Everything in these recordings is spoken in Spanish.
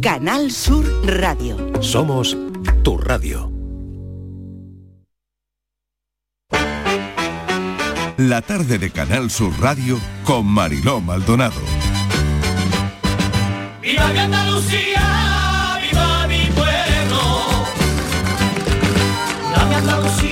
Canal Sur Radio. Somos tu radio. La tarde de Canal Sur Radio con Mariló Maldonado. ¡Viva mi Andalucía! ¡Viva mi pueblo! ¡Viva mi Andalucía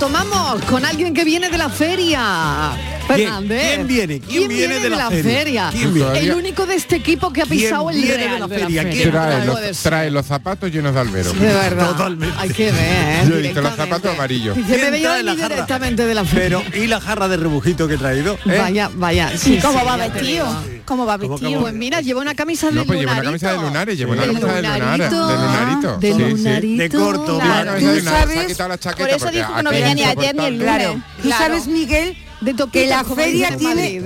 Bueno, retomamos con alguien que viene de la feria. Fernández. quién viene? ¿Quién viene de la feria? ¿Quién viene? El único de este equipo que ha pisado el viene de Real la de la feria? feria. ¿Quién Trae los, trae los zapatos llenos de albero. De verdad. Hay que ver. Yo he visto los zapatos amarillos. Dice, me ¿Quién veía directamente de la feria. Pero, ¿y la jarra de rebujito que he traído? ¿Eh? Vaya, vaya. ¿Y Sí, cómo sí, va vestido? ¿Cómo va ¿Cómo, vestido? cómo? Pues mira, lleva una camisa de No, pues lleva una lunarito. camisa de lunares, lleva una De camisa de lunares, de lunarito. De lunarito. De corto, Claro, de se ha la chaqueta Por eso dijo que no venía ni ayer ni el lunes. Claro. Tú sabes, Miguel, De que la feria tiene,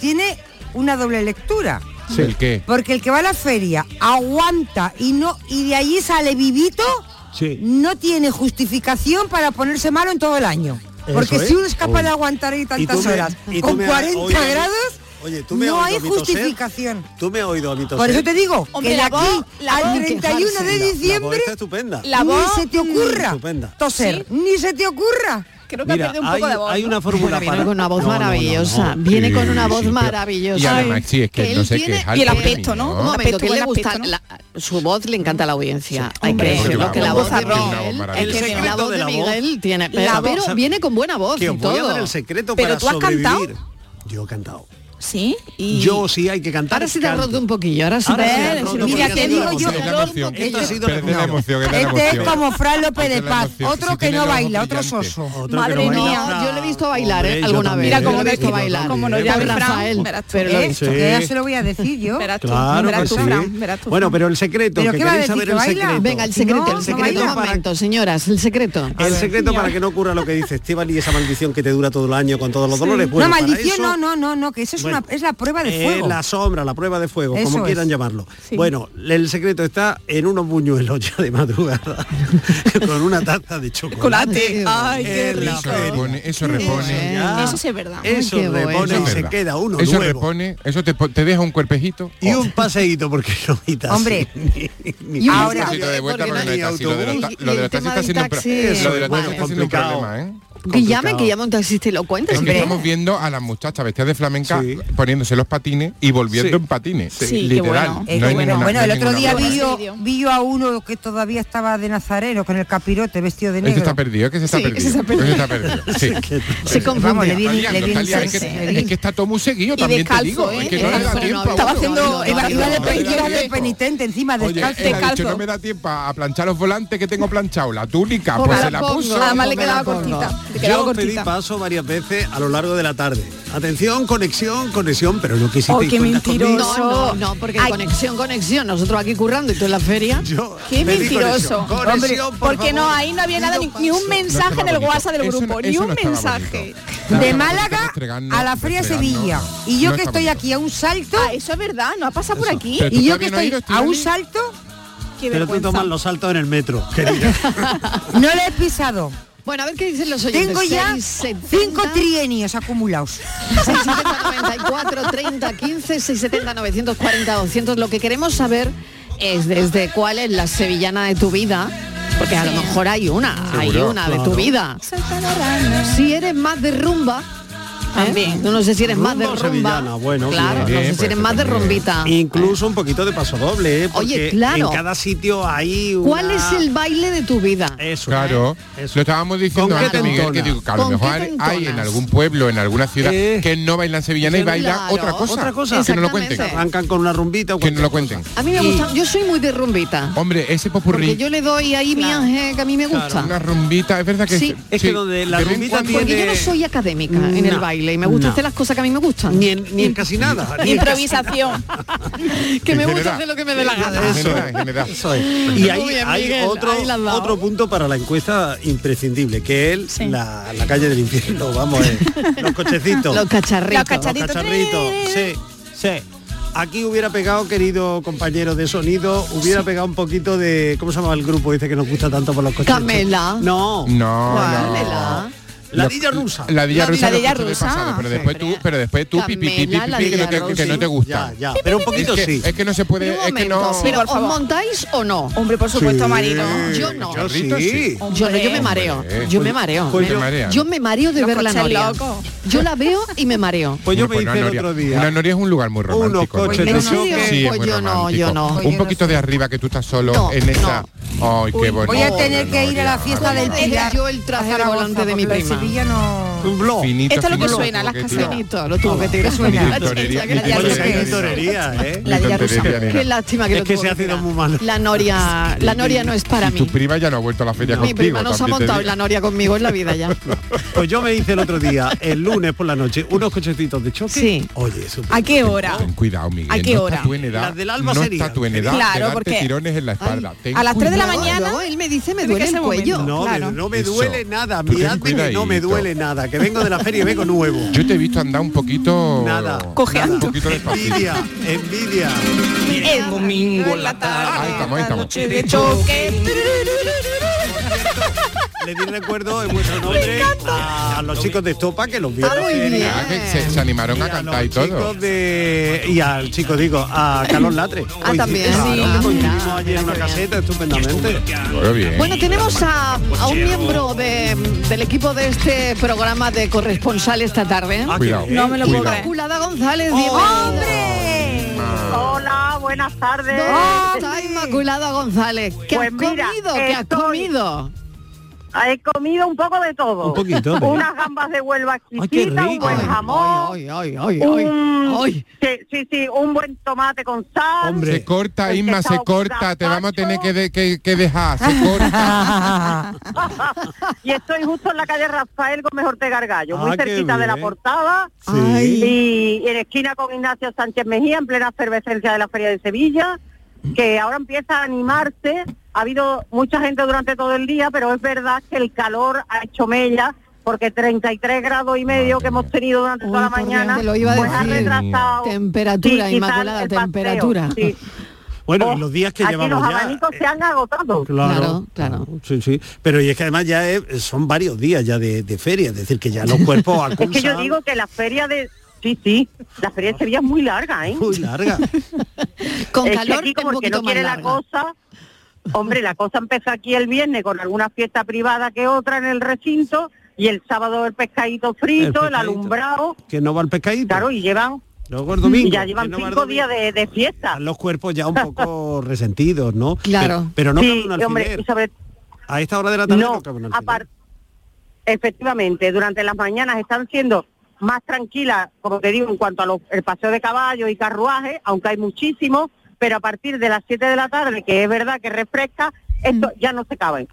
tiene, una doble lectura. ¿El qué? Porque el que va a la feria aguanta y no y de allí sale vivito, Sí. no tiene justificación para ponerse malo en todo el año. Porque es. si uno es capaz Uy. de aguantar ahí tantas horas con me has 40 oído a mí- grados, Oye, tú me has no oído hay justificación. Tú me has oído toser. Por eso te digo Hombre, que de aquí voz- la al voz- 31 de La- la voz diciembre está estupenda. La voz ni se te ocurra Estupenda. toser, ni se te ocurra. Creo que ha Mira, perdido un hay, poco de voz. hay una fórmula Viene para... con una voz No, no, no, maravillosa. no. Viene Sí, con una sí, voz pero- maravillosa. Y además, sí, es que Que no él sé qué tiene- es alto Y el aspecto, ¿no? Un momento, que le gusta aspecto, ¿no? la- su voz le encanta a la audiencia. Hay Hombre, que decirlo, que la voz de Miguel, maravillosa. es que El la voz de Miguel tiene, pero, viene con buena voz y todo. el secreto Pero tú has cantado. Yo he cantado. Sí. Y... Yo sí hay que cantar. Ahora sí te ha roto un poquillo, ahora te roto Mira, te digo yo. Esto ha sido la emoción. Este es como Fran López de Paz, otro que no baila, otro soso. Madre no mía. No, yo le he visto bailar, ¿eh? Alguna vez. Mira cómo le he visto bailar. cómo no, Fran, Rafael. verás tú. Pero ¿Eh? ya se lo voy a decir yo. Bueno, pero el secreto, ¿Pero que queréis saber el secreto. Venga, el secreto, No, el no secreto, un momento, señoras, el secreto. El secreto para que no ocurra lo que dice Esteban y esa maldición que te dura todo el año con todos los dolores. Para maldición, no, no, no, no, que eso es, Bueno, una, es la prueba de Eh, fuego. la sombra, la prueba de fuego, Eso como quieran es. llamarlo. Sí. Bueno, el secreto está en unos buñuelos ya de madrugada, con una taza de chocolate. Ay, qué rico. Eso repone, eso repone. Ya. Eso sí es verdad. Eso Ay, qué bueno. repone y se queda uno Eso nuevo. repone, eso te, deja un cuerpejito. Y un paseíto porque no taxi. Hombre, ni- ni- Y un Ahora- Un pasito de vuelta porque porque no hay no hay taxi. Lo de los, taxis está siendo un problema, ¿eh? Que llame, que llame un taxista y lo cuente. Es que estamos viendo a las muchachas vestidas de flamenca Sí. poniéndose los patines y volviendo Sí. en patines. Sí, Literal. bueno. No hay bueno, ninguna- bueno, no el otro día vi yo, vi yo a uno que todavía estaba de nazareno con el capirote vestido de Ese negro. está perdido, es que se está perdido. se perdido. Está perdido. Sí. Se confundió. Vamos, le viene, Está está liando. Es que, viene- es que está todo muy seguido, también te digo. ¿eh? Es que no le da Descalzo, tiempo. no, Estaba haciendo Iba, de, penitente encima, descalzo. no me da tiempo a planchar los volantes que tengo planchado. La túnica, Pues se la puso. Además le quedaba cortita. Yo pedí paso varias veces a lo largo de la tarde. Atención, conexión, conexión, pero no quisiste Oh, qué mentiroso. No, no, no, porque Ay. conexión, conexión. Nosotros aquí currando y tú en la feria. Yo Qué mentiroso. Conexión, Conexión, por Porque no, ahí no había nada, ni, ni un mensaje en el. WhatsApp del Eso grupo, ni eso un mensaje. bonito. De Málaga a la Feria. Sevilla. Y yo No que estoy bonito. aquí a un salto, Ah, eso es verdad, no ha pasado por aquí. Y yo que estoy ido, a un salto, Pero tú tomas los saltos en el metro, querida. no le he pisado. Bueno, a ver qué dicen los oyentes. Tengo ya 670, cinco trienios acumulados. 670, 94, 30, 15, 670, 940, 200. Lo que queremos saber es desde cuál es la sevillana de tu vida. Porque a lo mejor hay una, hay una de tu vida. Si eres más de rumba, También. No sé si eres más de Rumba sevillana, bueno, claro, bien, no sé si eres ser más de rumbita. Incluso un poquito de paso doble, ¿eh? Porque Oye, claro. en cada sitio hay una... ¿Cuál es el baile de tu vida? Eso. Claro, Eso. lo estábamos diciendo ¿Con qué antes, Miguel, que digo, que a lo ¿Con mejor hay en algún pueblo, en alguna ciudad, Eh. que no bailan sevillana y baila Claro, otra cosa. Otra cosa. Que no lo cuenten. Arrancan con una rumbita o Que no lo cuenten. A mí me gusta, yo soy muy de rumbita. Hombre, ese popurrí, Porque yo le doy ahí mi ángel que a mí me gusta. una rumbita, es verdad que Sí. Es que donde la rumbita Porque yo no soy académica en el No, baile y me gusta no. hacer las cosas que a mí me gustan. Ni en, ni en casi nada. ni Improvisación. que me gusta hacer lo que me dé la gana. Eso es. Y hay, Muy bien, hay Miguel, otro, otro punto para la encuesta imprescindible, que es Sí. la, la calle del infierno, vamos, eh, los cochecitos. Los cacharritos. Los cacharritos. Los cacharritos, sí, sí. Aquí hubiera pegado, querido compañero de sonido, hubiera pegado un poquito de, ¿cómo se llama el grupo dice que nos gusta tanto por los coches? Camela. No. No, no. Ladilla rusa. Ladilla rusa, Ladilla rusa. pasado, pero después tú, pero después tú pipi, pipi, Camela, pipi, que no te, ladilla que no te rusa. gusta. Ya, ya, pero un poquito es que, sí. Es que no se puede, es que no. pero ¿os montáis o no? Hombre, por supuesto, Marilo. Yo no. Yo sí. sí. Yo no, yo me mareo. Yo me mareo. Pues yo- me mareo de Los ver la noria. locos. Yo la veo y me mareo. Pues yo me pues hice el Noria- otro día. Una noria es un lugar muy romántico. ¿no? coches de ¿En choque. Sí, Pues muy yo no, romántico. yo no. Un poquito de arriba que tú estás solo en esa. Ay, qué bonito. voy a tener que ir a la fiesta ¿Cómo del yo el traje volante de mi prima? Sevilla no... Un blog. Finito, Esto es lo que finito, suena, las que. Finito, lo tuvo que tirar. Ni La que que ¿eh? Qué lástima que Es lo que tuvo se hace tirar. La noria, la noria no es para Y tu mí. prima ya no ha vuelto a la feria Mi contigo. prima no se ha montado en la noria conmigo en la vida ya. Pues yo me hice el otro día, el lunes por la noche, unos cochecitos de choque. Sí. Oye, eso. ¿A qué hora? Ten cuidado, Miguel. ¿A qué hora? Las del alba no sería. está tú en edad Claro, porque- tirones en la espalda. A las tres de la mañana- él me dice me duele que el cuello. No, no me duele nada. Miradme que no me duele nada. Que vengo de la feria y vengo nuevo. Yo te he visto andar un poquito. Nada. Cojeando. Un poquito. Envidia, envidia. El domingo en la tarde. Ahí estamos, ahí estamos. noche de choque. Le di recuerdo en vuestro nombre a, a los chicos de Estopa que los vi. en Ah, la muy feria. bien. Ah, que se, se animaron Y a a cantar y todo. de y al chico digo a Carlos Latre Ah, también, sí. claro, Ah, coincidimos en una caseta estupendamente bien. Bueno, tenemos a, a un miembro de- del equipo de este programa de corresponsal esta tarde. Ah, Cuidado. No me lo puedo creer. Inmaculada González. ¡Hombre! Hola, buenas tardes. ¿Dónde está Inmaculada González? ¿Qué Pues has mira, comido? ¿Qué has estoy- comido? He comido un poco de todo. Un poquito. Unas gambas de Huelva exquisitas, un buen jamón. Ay, ay, ay, ay, un- ay. Sí, sí, sí, un buen tomate con sal. Hombre. Se corta, El Inma, se corta. Te vamos a tener que, de- que, que dejar. Se corta. y estoy justo en la calle Rafael Gómez Ortega Gargallo, muy Ah, cerquita de la portada. Sí. Y en esquina con Ignacio Sánchez Mejía, en plena efervescencia de la Feria de Sevilla, que ahora empieza a animarse. Ha habido mucha gente durante todo el día, pero es verdad que el calor ha hecho mella, porque 33 grados y medio que hemos tenido durante Uy, toda la mañana, te lo iba a pues ha decir. retrasado. Temperatura, Sí, Inmaculada, paseo, temperatura. sí. bueno Oh, y los días que aquí llevamos los abanicos eh, se han agotado. Claro, claro. sí sí pero y es que además ya es- son varios días ya de, de feria es decir que ya los cuerpos Es que yo acusan digo que la feria de... Sí, sí, la feria de Sevilla es muy larga, ¿eh? muy larga Con Es que calor aquí como que no quiere la cosa hombre la cosa empezó aquí el viernes con alguna fiesta privada que otra en el recinto y el sábado el pescadito frito el, pescadito. alumbrado. Que no va el pescadito. Claro y llevan luego el domingo y ya llevan no va el cinco días de, de fiesta. Están los cuerpos ya un poco resentidos no Claro. pero, pero no cabe sí un y, hombre alfiler. y sobre a esta hora de la tarde no, no cabe un efectivamente durante las mañanas están siendo más tranquilas como te digo en cuanto a los, el paseo de caballos y carruajes aunque hay muchísimos pero a partir de las 7 de la tarde que es verdad que refresca esto ya no se caben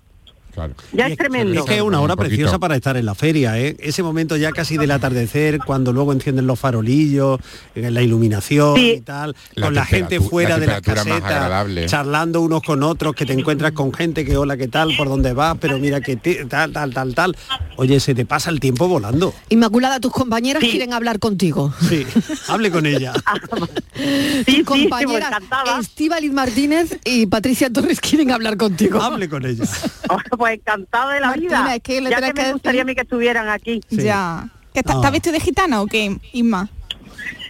Claro. ya es tremendo Es que es una hora Un preciosa para estar en la feria, ¿eh? Ese momento ya casi del atardecer, cuando luego encienden los farolillos, la iluminación Sí. y tal, La con la gente fuera la de las más casetas, charlando unos con otros, que te encuentras con gente que hola, ¿qué tal? ¿Por dónde vas? Pero mira que te- tal, tal, tal, tal. Oye, se te pasa el tiempo volando. Inmaculada, tus compañeras Sí. quieren hablar contigo. Sí, hable con ella. sí, Tus sí, compañeras. Estíbaliz Martínez y Patricia Torres quieren hablar contigo. Hable con ella. pues encantada de la Martina, vida es que le ya que me gustaría a mí que estuvieran aquí Sí. Ya. ¿Que está, Ah. ¿Estás vestido de gitana o qué, Isma?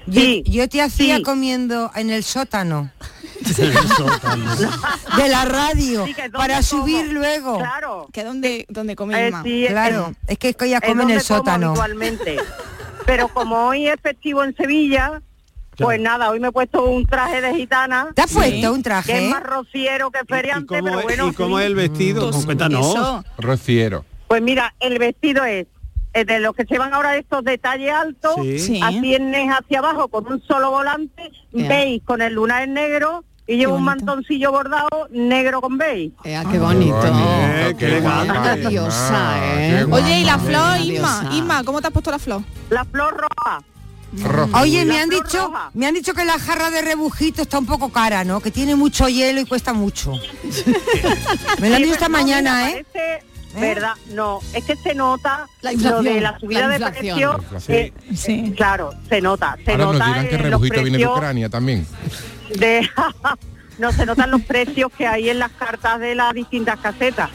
Yo, Sí, yo te hacía sí. comiendo en el sótano de la radio Sí, que ¿dónde para como? subir luego. claro ¿Que dónde, dónde come Eh, sí, Claro, es- es que ella es come en donde el sótano. habitualmente. Pero como hoy es festivo en Sevilla, pues nada, hoy me he puesto un traje de gitana, ¿Te has Sí. puesto un que traje? es más rociero que ¿Y feriante, pero es, bueno, y cómo sí. es el vestido? Pues, Cuéntanos. eso. Rociero. Pues mira, el vestido es eh, de los que se van ahora estos detalles altos, Sí. Sí. a tienes hacia abajo con un solo volante, beige con el lunar en negro y llevo un mantoncillo bordado negro con beige. Eh, qué bonito. Eh, qué diosa, ¿eh? qué Oye, ¿y la guapa. flor, diosa. Isma, ¿cómo te has puesto la flor? La flor roja. Rojo. Oye, me han dicho, roja. me han dicho que la jarra de rebujito está un poco cara, ¿no? Que tiene mucho hielo y cuesta mucho. me lo han dicho esta mañana, mira, ¿eh? parece- ¿Verdad? No, es que se nota La inflación, lo de la subida la de inflación. precio. La inflación. eh, Sí. claro, se nota. Se Ahora nos nota dirán que rebujito viene de precios Ucrania también. de- no se notan los precios que hay en las cartas de las distintas casetas.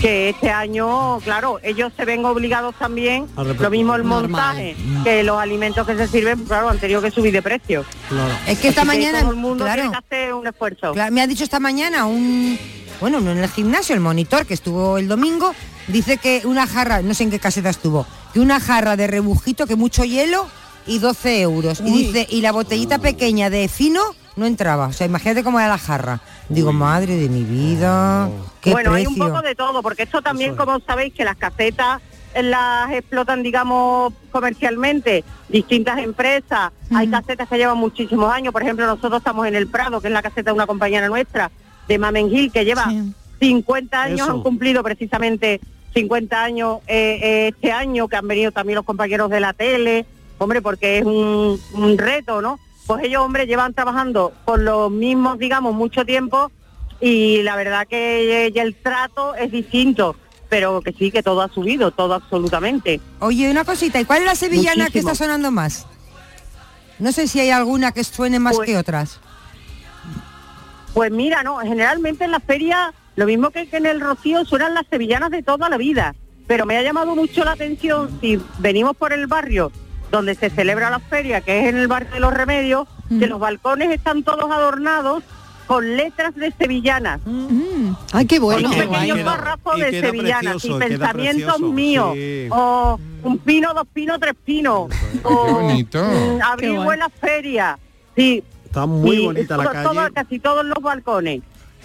Que este año, claro, ellos se ven obligados también, lo mismo el Normal. montaje, que los alimentos que se sirven, claro, han tenido que subir de precio. Claro. Es que esta Así mañana, todo el mundo claro, tiene que hacer un esfuerzo. claro, me ha dicho esta mañana un, bueno, no en el gimnasio, el monitor que estuvo el domingo, dice que una jarra, no sé en qué caseta estuvo, que una jarra de rebujito, que mucho hielo y 12 euros. Y dice, y la botellita pequeña de fino no entraba. O sea, imagínate cómo era la jarra. Digo, madre de mi vida, qué bueno, hay un poco de todo, porque esto también, como sabéis, que las casetas eh, las explotan, digamos, comercialmente distintas empresas. Hay casetas que llevan muchísimos años. Por ejemplo, nosotros estamos en el Prado, que es la caseta de una compañera nuestra, de Mamen Gil, que lleva Sí. 50 años, Eso. han cumplido precisamente 50 años eh, eh, este año, que han venido también los compañeros de la tele, hombre, porque es un, un reto, ¿no? Pues ellos, hombre, llevan trabajando con los mismos, digamos, mucho tiempo y la verdad que ya el trato es distinto, pero que sí, que todo ha subido, todo absolutamente. Oye, una cosita, ¿y cuál es la sevillana que está sonando más? No sé si hay alguna que suene más Pues- que otras. Pues mira, no, generalmente en la feria, lo mismo que, que en el Rocío, suenan las sevillanas de toda la vida, pero me ha llamado mucho la atención si venimos por el barrio donde se celebra la feria, que es en el barrio de los Remedios, que los balcones están todos adornados con letras de sevillanas. Mm. Ay, qué con bueno. un qué pequeño párrafo de sevillanas precioso, y pensamientos precioso, míos sí. o un pino dos pinos tres pinos o Qué bonito. mm, Qué abrigo guay. en la feria sí Está muy sí, bonita la todo- calle. todo- casi todos los balcones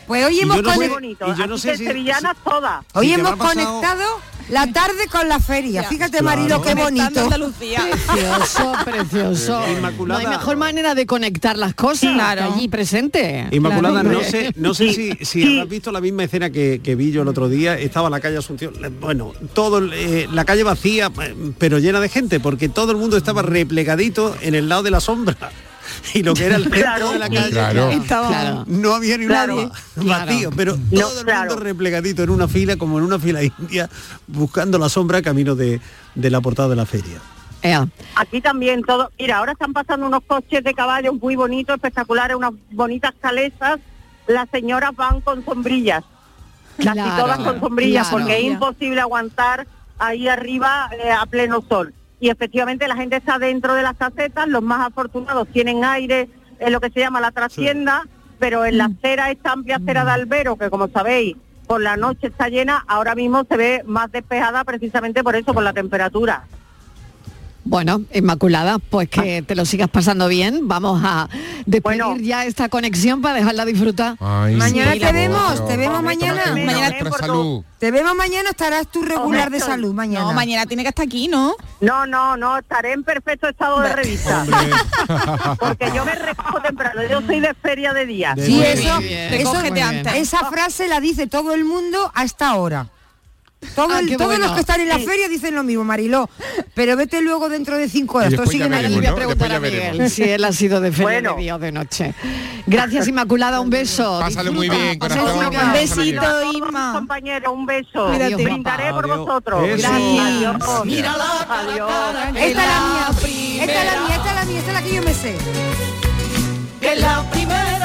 Pues hoy hemos, yo no sé- muy conec- bonito y yo no así sé que si- sevillanas todas hoy hemos conectado la tarde con la feria. Ya. Fíjate, Claro. Marilo, qué bonito. Andalucía. Precioso, precioso. Inmaculada. No hay mejor manera de conectar las cosas Claro. allí presente. Inmaculada, Claro, no sé, no sé si, si Sí. habrás visto la misma escena que, que vi yo el otro día. Estaba la calle Asunción, eh, bueno, todo eh, la calle vacía, eh, pero llena de gente, porque todo el mundo estaba replegadito en el lado de la sombra. Y lo que era el centro Claro. de la calle, Claro. Estaba- Claro. no había ni Claro. nadie vacío, pero No, todo el claro. mundo replegadito en una fila, como en una fila india, buscando la sombra camino de, de la portada de la feria. Ea. aquí también todo mira ahora están pasando unos coches de caballos muy bonitos espectaculares unas bonitas calesas las señoras van con sombrillas casi Claro, todas con sombrillas claro. porque es imposible aguantar ahí arriba eh, a pleno sol y efectivamente la gente está dentro de las casetas los más afortunados tienen aire en lo que se llama la trastienda pero en la acera esta amplia acera de Albero que como sabéis por la noche está llena ahora mismo se ve más despejada precisamente por eso por la temperatura Bueno, Inmaculada, pues que te lo sigas pasando bien. Vamos a despedir Bueno. ya esta conexión para dejarla disfrutar. Ay, Mañana te vemos, te vemos mañana. Tómate Mañana- por salud. Te vemos mañana, estarás tú regular de salud mañana. No, mañana tiene que estar aquí, ¿no? No, no, no, estaré en perfecto estado de revista. Porque yo me recojo temprano, yo soy de feria de día. De- Sí, eso, bien. eso- antes. esa frase la dice todo el mundo a esta hora. Todo Ah, el- todos bueno. los que están en la Sí. feria dicen lo mismo, Mariló. Pero vete luego dentro de cinco horas. Y Todos después ya siguen Ahora ahí. le voy a ¿no? preguntar a Después ya Miguel veremos. si él ha sido de feria Bueno. de día o de noche. Gracias, Inmaculada, un beso. Pásalo muy bien, corazón. Un besito, Inma. mis compañeros, un beso. Cuídate. Brindaré por Adiós. vosotros. Eso. Adiós. Mira la cara, Adiós. cara, que Esta es la mía. Esta es la mía, esta es la mía, esta es la que yo me sé. que la primera,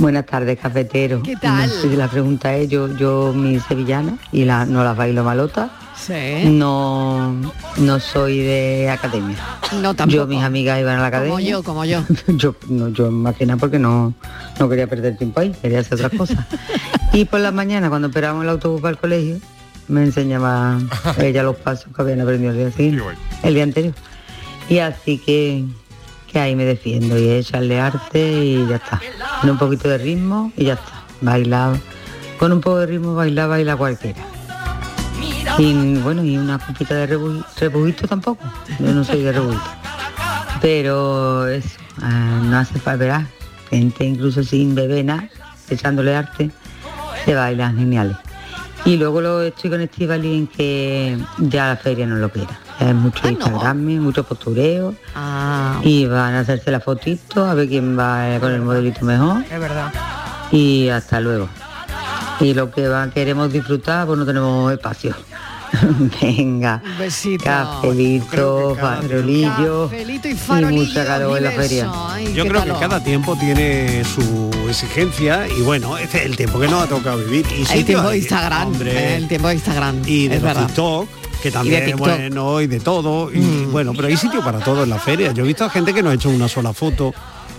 Buenas tardes, cafetero. ¿Qué tal? No la pregunta es, yo, yo mi sevillana y la, no las bailo malota. Sí. No, no soy de academia. No, tampoco. Yo, mis amigas iban a la academia. Como yo, como yo. yo, no, yo más que nada porque no, no quería perder tiempo ahí, quería hacer otras cosas. y por la mañana, cuando esperábamos el autobús para el colegio, me enseñaba ella los pasos que habían aprendido el día siguiente, el día anterior. Y así que, que ahí me defiendo y echarle arte y ya está. Con un poquito de ritmo y ya está. Bailaba. Con un poco de ritmo bailaba, baila cualquiera. Y bueno, y una copita de rebu- rebujito tampoco. Yo no soy de rebujito. Pero eso, ah, no hace falta, gente incluso sin beber nada, echándole arte, se bailan geniales. Y luego lo estoy con Estivali en que ya la feria no lo quiera. Es mucho Instagram, mucho postureo. Ah. Y van a hacerse la fotito, a ver quién va con el modelito mejor. Es verdad. Y hasta luego. Y lo que va, queremos disfrutar, pues no tenemos espacio. Venga. Un besito. Cafelito, farolillo Cafelito y y farolillo, mucha calor en la feria. Ay, Yo creo calor. que cada tiempo tiene su exigencia y bueno, este es el tiempo que nos ha tocado vivir. Y el tiempo de Instagram, hombre, el tiempo de Instagram. y de. TikTok, que Y de también. Mm. bueno, y de todo. Y bueno, pero hay sitio para todo en la feria. Yo he visto a gente que no ha hecho una sola foto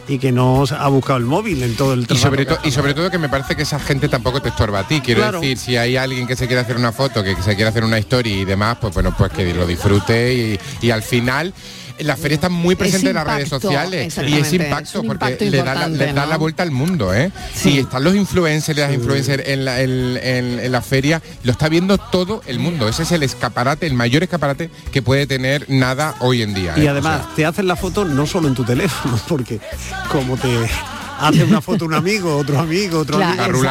y que no ha buscado el móvil en todo el Y trabajo. sobre, to- y sobre todo que me parece que esa gente tampoco te estorba a ti. Quiero Claro. decir, si hay alguien que se quiere hacer una foto, que se quiere hacer una historia y demás, pues bueno, pues que lo disfrute y, y al final la feria está muy presente en las redes sociales y es impacto es porque impacto le da, la, le da ¿no? la vuelta al mundo, ¿eh? Y están los influencers y las influencers en la, en- en- en la feria, lo está viendo todo el mundo. Ese es el escaparate, el mayor escaparate que puede tener nada hoy en día. Y ¿eh? además te hacen la foto no solo en tu teléfono, porque como te hace una foto un amigo, otro amigo, otro Claro, amigo.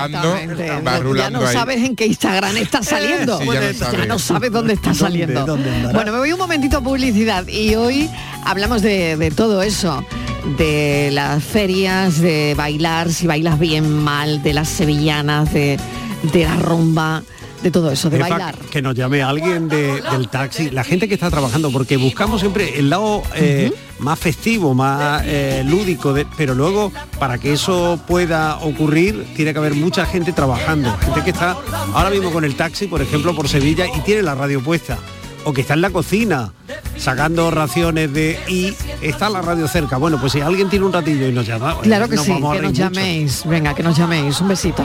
va ya no ahí. sabes en qué Instagram está saliendo. Sí, ya no sabes dónde está ¿Dónde, saliendo. dónde bueno, me voy un momentito a publicidad y hoy hablamos de, de todo eso, de las ferias, de bailar, si bailas bien, mal, de las sevillanas, de, de la rumba, de todo eso, de bailar. que nos llame alguien de- del taxi, la gente que está trabajando, porque buscamos siempre el lado eh, más festivo, más eh, lúdico, de- pero luego para que eso pueda ocurrir tiene que haber mucha gente trabajando, gente que está ahora mismo con el taxi, por ejemplo, por Sevilla y tiene la radio puesta, o que está en la cocina sacando raciones de y está la radio cerca. Bueno, pues si alguien tiene un ratillo y nos llama, Claro que nos sí, vamos a que nos mucho. llaméis. Venga, que nos llaméis. Un besito.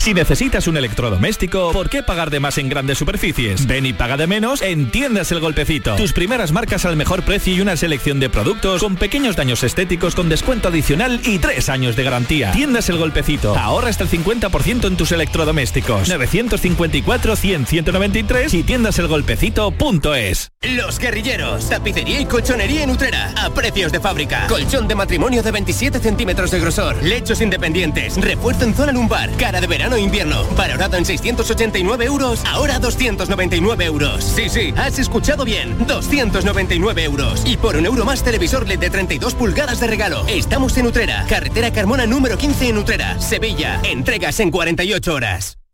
Si necesitas un electrodoméstico, ¿por qué pagar de más en grandes superficies? Ven y paga de menos en Tiendas El Golpecito. Tus primeras marcas al mejor precio y una selección de productos con pequeños daños estéticos con descuento adicional y tres años de garantía. Tiendas El Golpecito. Ahorra hasta el 50% en tus electrodomésticos. 954-100-193 y tiendaselgolpecito.es. Los guerrilleros, tapicería y colchonería en Utrera, a precios de fábrica. Colchón de matrimonio de 27 centímetros de grosor, lechos independientes, refuerzo en zona lumbar, cara de verano e invierno, valorado en 689 euros, ahora 299 euros. Sí, sí, has escuchado bien, 299 euros. Y por un euro más televisor LED de 32 pulgadas de regalo. Estamos en Utrera, carretera Carmona número 15 en Utrera, Sevilla. Entregas en 48 horas.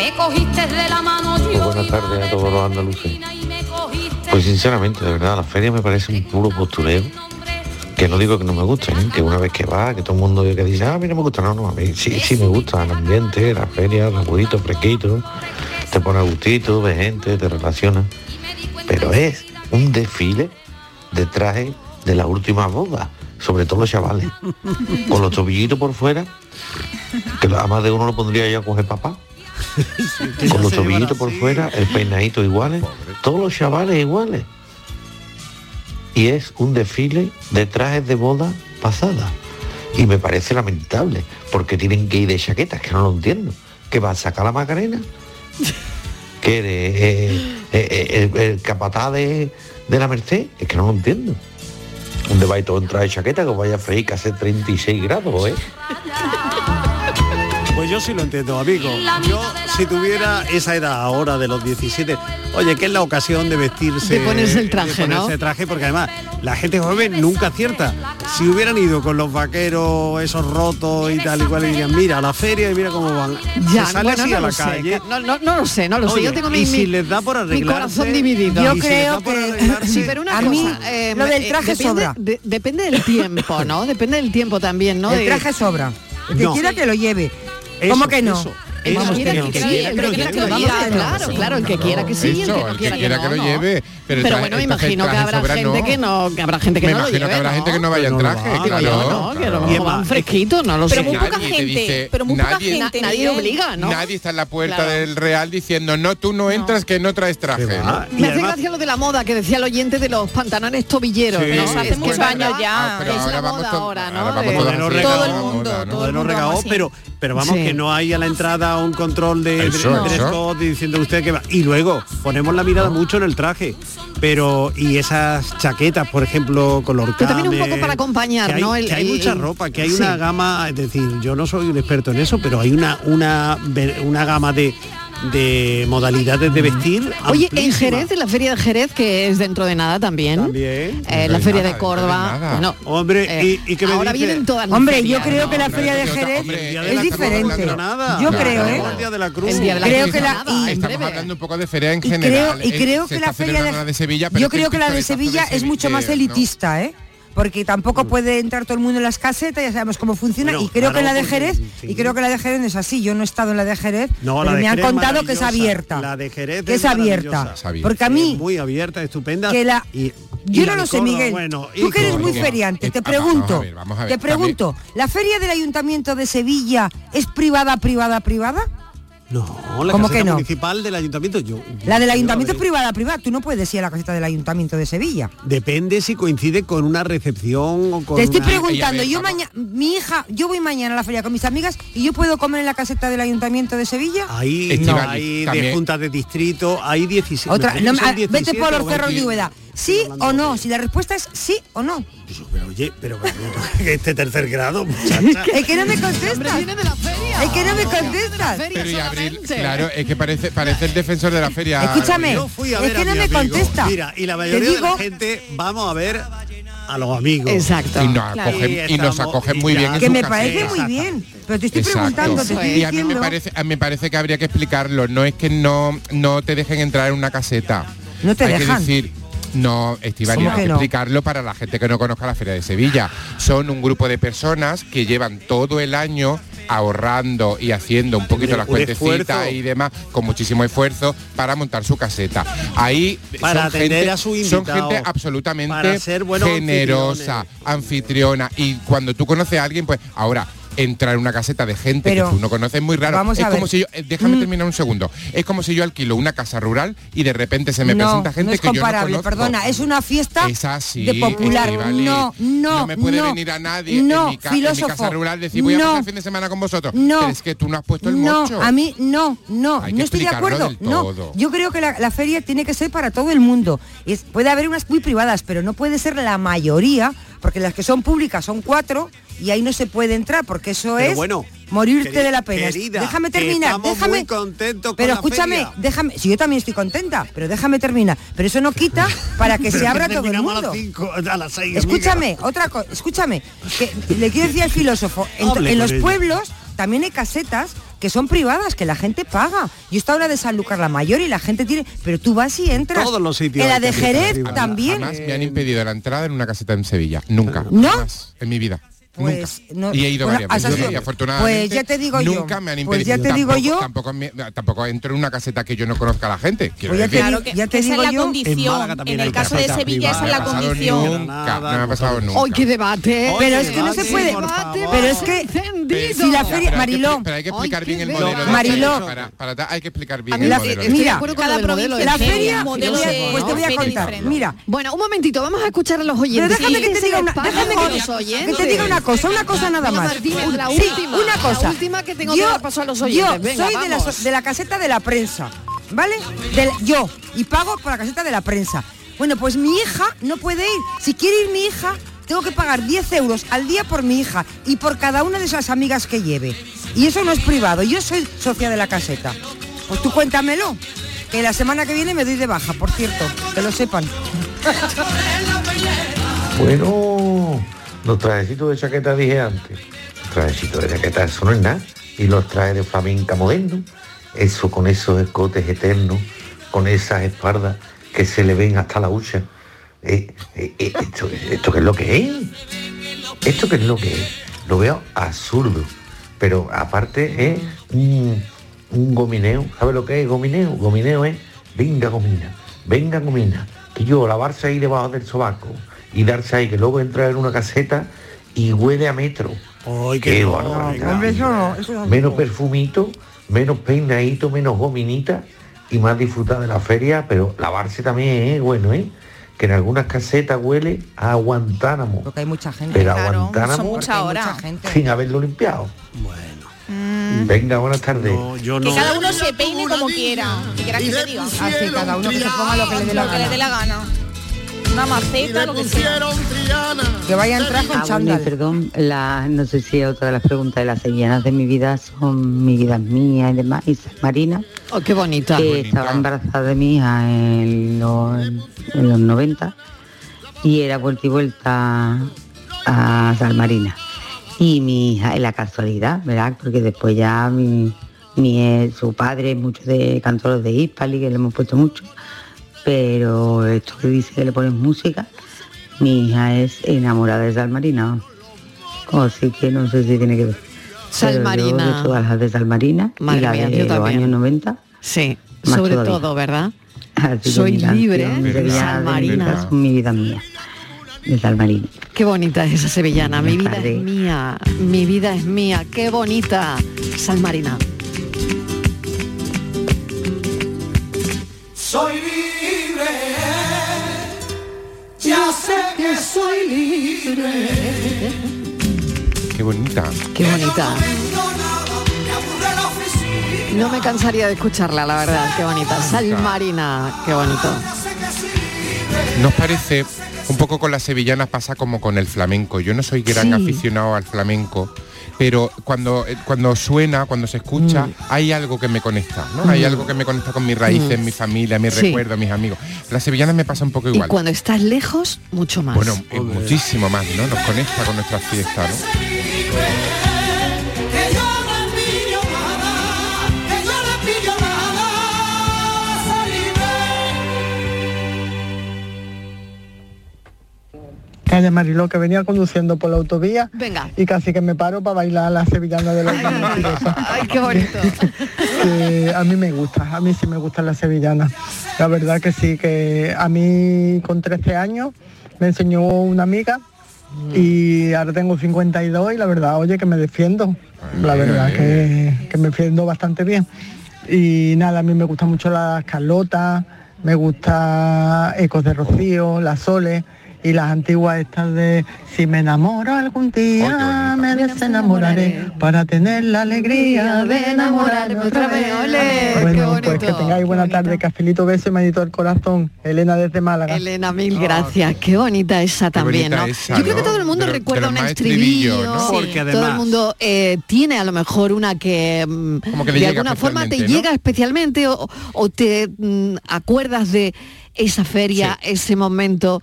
Me cogiste de la mano yo. Buenas tardes a todos los andaluces. Pues sinceramente, de verdad, la feria me parece un puro postureo Que no digo que no me gusten, ¿eh? que una vez que va, que todo el mundo que dice, ah, a mí no me gusta, no, no, a mí sí, sí me gusta el ambiente, la feria, los buditos, fresquitos, te pone a gustito, ves gente, te relaciona. Pero es un desfile de traje de las últimas bodas, sobre todo los chavales, con los tobillitos por fuera, que a más de uno lo pondría ya a coger papá. Con los tobillitos por fuera, el peinadito iguales, todos los chavales iguales. Y es un desfile de trajes de boda pasada. Y me parece lamentable, porque tienen que ir de chaquetas, que no lo entiendo. ¿Que va a sacar la Macarena? ¿Que eres, eh, eh, eh, el, el capataz de, de la Merced? Es que no lo entiendo. ¿Dónde vais todo en traje de chaqueta que os vaya a freír que hace 36 grados, eh? Pues yo sí lo entiendo, amigo. Yo, si tuviera esa edad ahora de los 17, oye, que es la ocasión de vestirse. De ponerse el traje, de ponerse ¿no? traje, porque además la gente joven nunca acierta. Si hubieran ido con los vaqueros, esos rotos y tal y cual, y dirían, mira, a la feria y mira cómo van. Ya, Se sale bueno, así no a la lo sé, calle. No, no, no lo sé, no lo sé. Yo tengo mi, y si mi- les da por mi corazón dividido. Yo creo que Sí, pero una A cosa, mí, eh, lo del eh, traje depende, sobra. de- depende del tiempo, ¿no? Depende del tiempo también, ¿no? el De- traje sobra. El que No. quiera que lo lleve. Eso, ¿Cómo que no? eso, El que eso, quiera que sí, que que lo quiera que lleve. lo lleve. lleve, claro, claro, el que quiera que sí, y el que Eso, no quiera que que no, lo no. lleve. Pero, Pero bueno, me imagino que habrá sobra, gente no. que no, que habrá gente que Me no lo imagino lleve, que habrá ¿no? gente que no vaya en no traje, Digo claro. yo, ¿no? Que van más, fresquitos, no lo Pero sé. muy poca Nadie te gente, dice- pero muy poca nadie- gente. Nadie Miguel. obliga, ¿no? Nadie está en la puerta del Real diciendo, no, tú no entras, que no traes traje. ¿no? Me hace gracia lo de la moda que decía el oyente de los pantalones tobilleros. ¿no? Hace muchos años ya. Ah, es ahora la vamos moda ahora, ¿no? vamos Todo el mundo, ¿no? todo el mundo vamos pero pero vamos Sí. que no hay a la entrada un control de Eso, de- de eso. dress code diciendo usted que va y luego ponemos la mirada mucho en el traje pero y esas chaquetas por ejemplo color Pero también un poco para acompañar, que hay, ¿no? El- que hay el- mucha ropa que hay sí. una gama es decir yo no soy un experto en eso pero hay una una una gama de de modalidades de vestir Oye, en amplísima. Jerez, en la feria de Jerez, que es dentro de nada también, También. eh, No la feria nada, de Córdoba, no bueno, Hombre, eh, ¿y- y qué me ahora dice? vienen todas las Hombre, yo ferias, creo ¿no? que la feria de Jerez hombre, de es de diferente. Yo creo, ¿eh? El día de la Cruz. El día de la Creo Cruz que de la- y- en Estamos breve. hablando un poco de feria en Y creo, general. y creo se que la feria la de Sevilla, pero yo es creo que la de Sevilla es mucho más elitista, ¿eh? Porque tampoco puede entrar todo el mundo en las casetas, ya sabemos cómo funciona. Bueno, y creo que la de Jerez, sí. y creo que la de Jerez no es así. Yo no he estado en la de Jerez, No, la pero de me han Jerez es contado que es abierta. La de Jerez que es abierta. maravillosa. Abierta. Porque a Es mí, muy abierta, estupenda. que la, y- yo y no lo sé, Miguel. bueno, y Tú que eres muy feriante, Eh, te vamos a pregunto, ver, vamos a ver, te pregunto, ¿la feria del Ayuntamiento de Sevilla es privada, privada, privada? No, la ¿Cómo caseta que no? municipal del ayuntamiento. Yo, La del Ayuntamiento es privada, privada. Tú no puedes ir a la caseta del Ayuntamiento de Sevilla. Depende si coincide con una recepción o con Te estoy una- preguntando, ver, yo mañana, mi hija, yo voy mañana a la feria con mis amigas y yo puedo comer en la caseta del Ayuntamiento de Sevilla. Ahí, no, hay de juntas de distrito, hay 16. Otra, no, parece ah, que son vete 17 por los cerros de 20. Úbeda. ¿Sí o no? Si la respuesta es sí o no. Pero, oye, pero, este tercer grado, muchacha. Es que no me contestas. viene de la feria. Es que no me contestas. Pero y abril, claro, es que parece, parece el defensor de la feria. Escúchame, Yo fui a es ver que a no me amigo. contesta. Mira, y la mayoría de la digo- gente vamos a ver a los amigos. Exacto. Y nos Claro. acogen, y nos acogen muy bien en Que su me casa. parece muy bien. Pero te estoy Exacto. preguntando, te estoy y a mí me parece, a mí me parece que habría que explicarlo. No es que no, no te dejen entrar en una caseta. No te Hay dejan. que decir, no, Estivali, ¿Cómo hay que no? explicarlo para la gente que no conozca la Feria de Sevilla. Son un grupo de personas que llevan todo el año ahorrando y haciendo un poquito las un cuentecitas esfuerzo. y demás con muchísimo esfuerzo para montar su caseta. Ahí Para son atender gente, a su son invitado, gente absolutamente para ser buenos generosa, anfitriona y cuando tú conoces a alguien, pues ahora entrar en una caseta de gente Pero, que tú no conoces es muy raro. vamos es a como ver. si yo, eh, déjame Mm. terminar un segundo. Es como si yo alquilo una casa rural y de repente se me no, presenta gente no es que yo no comparable, conozco. perdona, es una fiesta Es así, de popular. Estivali. No, no, No me puede no, venir a nadie no, en, mi ca- en mi filósofo, casa rural decir voy a no, pasar el fin de semana con vosotros. No. Pero es que tú no has puesto el mocho. a mí no, no, Hay no estoy de acuerdo. No, yo creo que la, la feria tiene que ser para todo el mundo. Es, puede haber unas muy privadas, pero no puede ser la mayoría, porque las que son públicas son cuatro y ahí no se puede entrar, porque eso Pero es bueno, morirte de la pena. querida, déjame terminar, estamos déjame. muy contentos con pero la escúchame, feria. déjame. Si yo también estoy contenta, pero déjame terminar. Pero eso no quita para que se abra que todo el mundo. A las 5, a las 6. Escúchame, otra cosa, escúchame, que le quiero decir al filósofo, en, los ella. pueblos también hay casetas que son privadas, que la gente paga. Yo he estado en la de Sanlúcar la Mayor y la gente tiene, pero tú vas y entras. Todos los sitios En la de Jerez también. Jamás me han impedido la entrada en una caseta en Sevilla. Nunca. ¿No? Jamás en mi vida. Pues, nunca. no- y he ido bueno, varias veces sido- y afortunadamente pues ya te digo yo, nunca me han pues impedido. ya te digo tampoco, yo. Tampoco, me- tampoco entro en una caseta que yo no conozca a la gente. quiero Pues ya te decir. digo- que, ya te esa digo es la yo- condición. En En, el caso de Sevilla esa es la condición. Nunca, no me ha pasado nunca. ¡Hoy qué debate! Pero es que no se puede. debate Pero es que si la Ya, feria, pero hay que- Mariló, pero hay que explicar Ay, bien el modelo. de Mariló. hay que explicar bien el modelo. mira, cada provincia la feria, pues te voy a contar. Mira, Bueno, un momentito, vamos a escuchar a los oyentes. Pero déjame que te diga una, una cosa, una cosa nada más. Martínez, la Sí, última, una cosa. La última que tengo que dar paso a los oyentes. Yo Venga, soy de la, de la caseta de la prensa, ¿vale? Del- yo, y pago por la caseta de la prensa. Bueno, pues mi hija no puede ir. Si quiere ir mi hija, tengo que pagar 10 euros al día por mi hija y por cada una de esas amigas que lleve. Y eso no es privado. Yo soy socia de la caseta. Pues tú cuéntamelo. Que la semana que viene me doy de baja, por cierto. Que lo sepan. Bueno, los trajecitos de chaqueta dije antes. Los trajecitos de chaqueta, eso no es nada. Y los trajes de flamenca moderno, eso con esos escotes eternos, con esas espaldas que se le ven hasta la hucha. Eh, eh, eh, esto, ¿Esto qué es lo que es? ¿Esto qué es lo que es? Lo veo absurdo. Pero aparte es un, un gomineo. ¿Sabe lo que es gomineo? Gomineo es, venga gomina, venga gomina. Que yo lavarse ahí debajo del sobaco y darse ahí, que luego entra en una caseta y huele a metro. Ay, Qué qué no. barbaridad. Hombre, eso no, eso no. Menos perfumito, menos peinadito, menos gominita y más disfrutar de la feria, pero lavarse también es bueno, ¿eh? Que en algunas casetas huele a Guantánamo, Porque hay mucha gente. pero Claro, Guantánamo Hay horas. mucha gente. sin haberlo limpiado. Venga, buenas tardes. No, yo Que cada uno se peine como quiera. ¿Qué quieras que diga? Así, cada uno que se ponga lo que le dé la que gana. Una maceta, lo que sea. Que vaya a entrar con Ah, bueno, perdón, la, no sé si otra de las preguntas de las sevillanas de mi vida son mi vida es mía y demás, y San Marina, Oh, qué bonita. que bonita. estaba embarazada de mi hija en los, en los 90 y era vuelta y vuelta a San Marina. Y mi hija, en la casualidad, ¿verdad? Porque después ya mi, mi eh, su padre, mucho de cantores de Hispali, que le hemos puesto mucho, pero esto que dice que le ponen música, mi hija es enamorada de Salmarina. Así que no sé si tiene que ver. Pero yo Salmarina. de todas las de Salmarina y Madre la mía, de yo los también. años 90. Sí, sobre todavía. todo, ¿verdad? Así que Soy mi libre, canción ¿eh? sevillana de mi Salmarina. vida son mi vida mía. De Salmarina. Qué bonita es esa sevillana. Mi vida es mía. Mi vida es mía. Qué bonita. San Marina. Soy libre, ya sé que soy libre. Qué bonita. Qué bonita. No me cansaría de escucharla, la verdad. Qué bonita. San Marina. Qué bonito. ¿Nos parece un poco con las sevillanas pasa como con el flamenco? Yo no soy gran Sí. aficionado al flamenco, pero cuando, eh, cuando suena, cuando se escucha, Mm. hay algo que me conecta, ¿no? Hay algo que me conecta con mis raíces, Mm. mi familia, mis Sí. recuerdos, mis amigos. Las sevillanas me pasa un poco Y igual. cuando estás lejos, mucho más. Bueno, eh, muchísimo más, ¿no? Nos conecta con nuestras fiestas, ¿no? Calle Mariló, que venía conduciendo por la autovía Venga. y casi que me paro para bailar la sevillana de los mentirosos. Ay, qué bonito. Que a mí me gusta, a mí sí me gustan las sevillanas. La verdad que sí, que a mí con 13 años me enseñó una amiga y ahora tengo 52 y la verdad, oye, que me defiendo. La verdad que, que me defiendo bastante bien. Y nada, a mí me gustan mucho las Carlotas, me gusta Ecos de Rocío, las Soles y las antiguas estas de Si me enamoro algún día me desenamoraré para tener la alegría de enamorarme otra vez. Bueno, pues que tengáis buena tarde, cafelito beso y manito al corazón. Elena desde Málaga. Elena, mil gracias. Qué bonita esa también, bonita ¿no? esa, Yo creo que todo el mundo De recuerda de un estribillo. estribillos, ¿no? Sí. Porque todo el mundo eh, tiene a lo mejor una que, mm, Como que le de alguna forma te llega especialmente o, o te mm, acuerdas de esa feria, ese momento.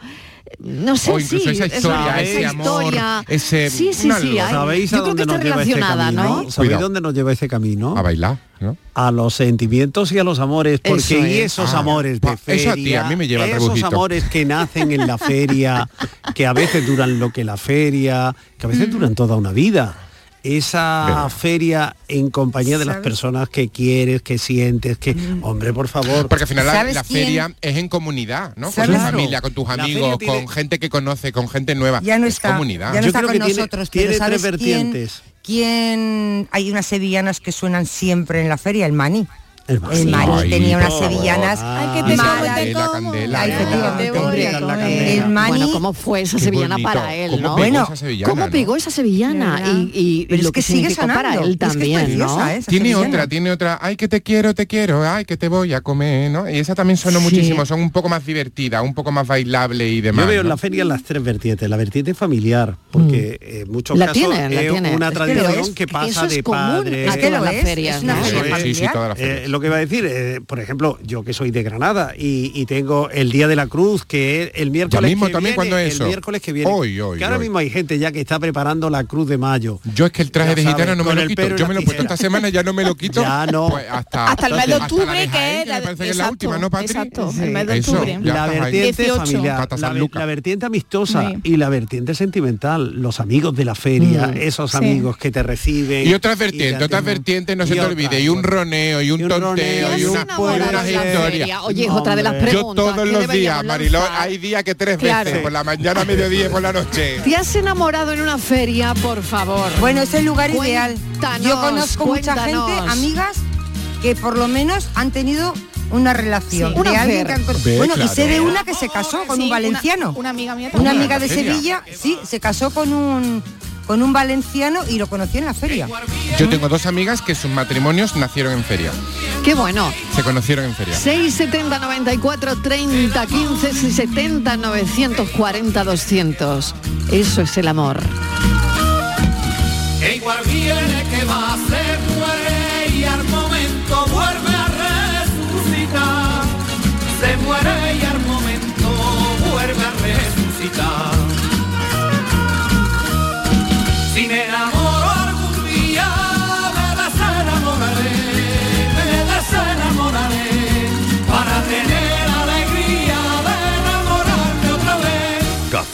No sé O incluso sí, esa historia, ese amor, historia. ese- sí, sí, sí. ¿Sabéis a yo creo que dónde nos lleva ese camino? ¿no? ¿Sabéis Cuidado. dónde nos lleva ese camino? A bailar, ¿no? a los sentimientos y a los amores, porque Eso y es. esos Ah, amores de feria, eso a ti, a mí me lleva el esos rebujito. amores que nacen en la feria, que a veces duran lo que la feria, que a Mm. veces duran toda una vida. Esa feria en compañía de las personas que quieres, que sientes, que, hombre, por favor. Porque al final la, feria es en comunidad, ¿no? Con tu familia, con tus amigos, tiene- con gente que conoce, con gente nueva. ya no es está, comunidad. ya no Yo está creo con que nosotros, tiene pero tres ¿sabes quién, vertientes. quién- hay unas sevillanas que suenan siempre en la feria, el maní. El tenía unas sevillanas Ay, el maní Bueno, ¿cómo fue esa sevillana bonito. para él, ¿Cómo no? pegó Bueno, esa sevillana, ¿Cómo pegó esa sevillana? Y, y Pero lo es que que sigue sonando. para él Es que es también, preciosa, ¿no? ¿eh? esa Tiene sevillana. otra, tiene otra, ay que te quiero, te quiero, ay que te voy a comer, ¿no? Y esa también sonó Sí. muchísimo, son un poco más divertidas, un poco más bailable y demás. Yo veo en la feria las tres vertientes, la vertiente familiar, porque en muchos Mm. La casos tiene, la es tiene. una tradición que pasa de a Es que feria familiar. Lo que va a decir, eh, por ejemplo, yo que soy de Granada y, y tengo el Día de la Cruz, que es el miércoles mismo que también, viene, ¿cuándo es el eso? miércoles que viene. Hoy, hoy, que ahora hoy. mismo hay gente ya que está preparando la Cruz de Mayo. Yo es que el traje Ya de sabes, gitana no me lo quito. Yo me lo he puesto esta semana, ya no me lo quito. Ya no. Pues hasta, Hasta el mes de octubre, que es la me exacto, última, ¿no, Patri? exacto, Sí. el mes de octubre. la vertiente 18. familiar, la, vertiente amistosa Sí. y la vertiente sentimental, los amigos de la feria, Mm. esos amigos que te reciben. Y otras te vertientes, otras vertientes, no se te olvide, y un roneo, y un Y y y una, y unas historias. Oye, es otra de las Hombre. Yo preguntas. todos los días, Mariló, hay días que tres Claro. veces, por la mañana, mediodía y por la noche. ¿Te has enamorado en una feria, por favor? Bueno, es el lugar ideal. Cuéntanos, Yo conozco mucha gente, amigas, que por lo menos han tenido una relación. Sí. de Una alguien que han- Ve, bueno, y claro. sé de una que se casó con Sí, un valenciano. Una, amiga mía Una amiga ¿En de? Sevilla, sí, se casó con un con un valenciano y lo conoció en la feria. Yo tengo dos amigas que sus matrimonios nacieron en feria. Qué bueno. Se conocieron en feria. 670 94 30 15 670 940 200. Eso es el amor. Que igual viene que va, se muere y al momento vuelve a resucitar. Se muere y al momento vuelve a resucitar.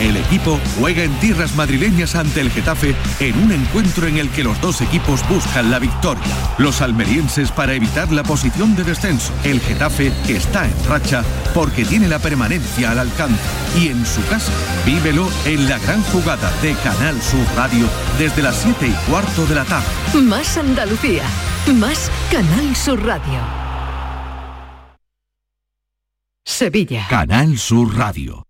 El equipo juega en tierras madrileñas ante el Getafe en un encuentro en el que los dos equipos buscan la victoria. Los almerienses para evitar la posición de descenso. El Getafe que está en racha porque tiene la permanencia al alcance. Y en su casa, vívelo en la gran jugada de Canal Sur Radio desde las 7 y cuarto de la tarde. Más Andalucía, más Canal Sur Radio. Sevilla. Canal Sur Radio.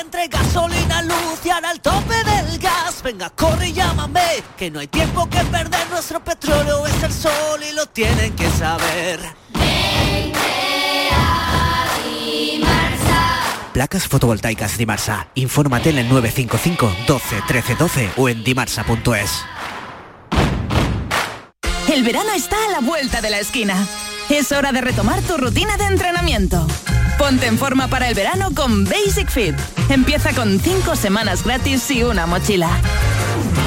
entre gasolina, luz y ahora el tope del gas. Venga, corre y llámame, que no hay tiempo que perder. Nuestro petróleo es el sol y lo tienen que saber. Placas fotovoltaicas Dimarsa. Infórmate en el 955 12 13 12 o en dimarsa.es. El verano está a la vuelta de la esquina. Es hora de retomar tu rutina de entrenamiento. Ponte en forma para el verano con Basic Fit. Empieza con 5 semanas gratis y una mochila.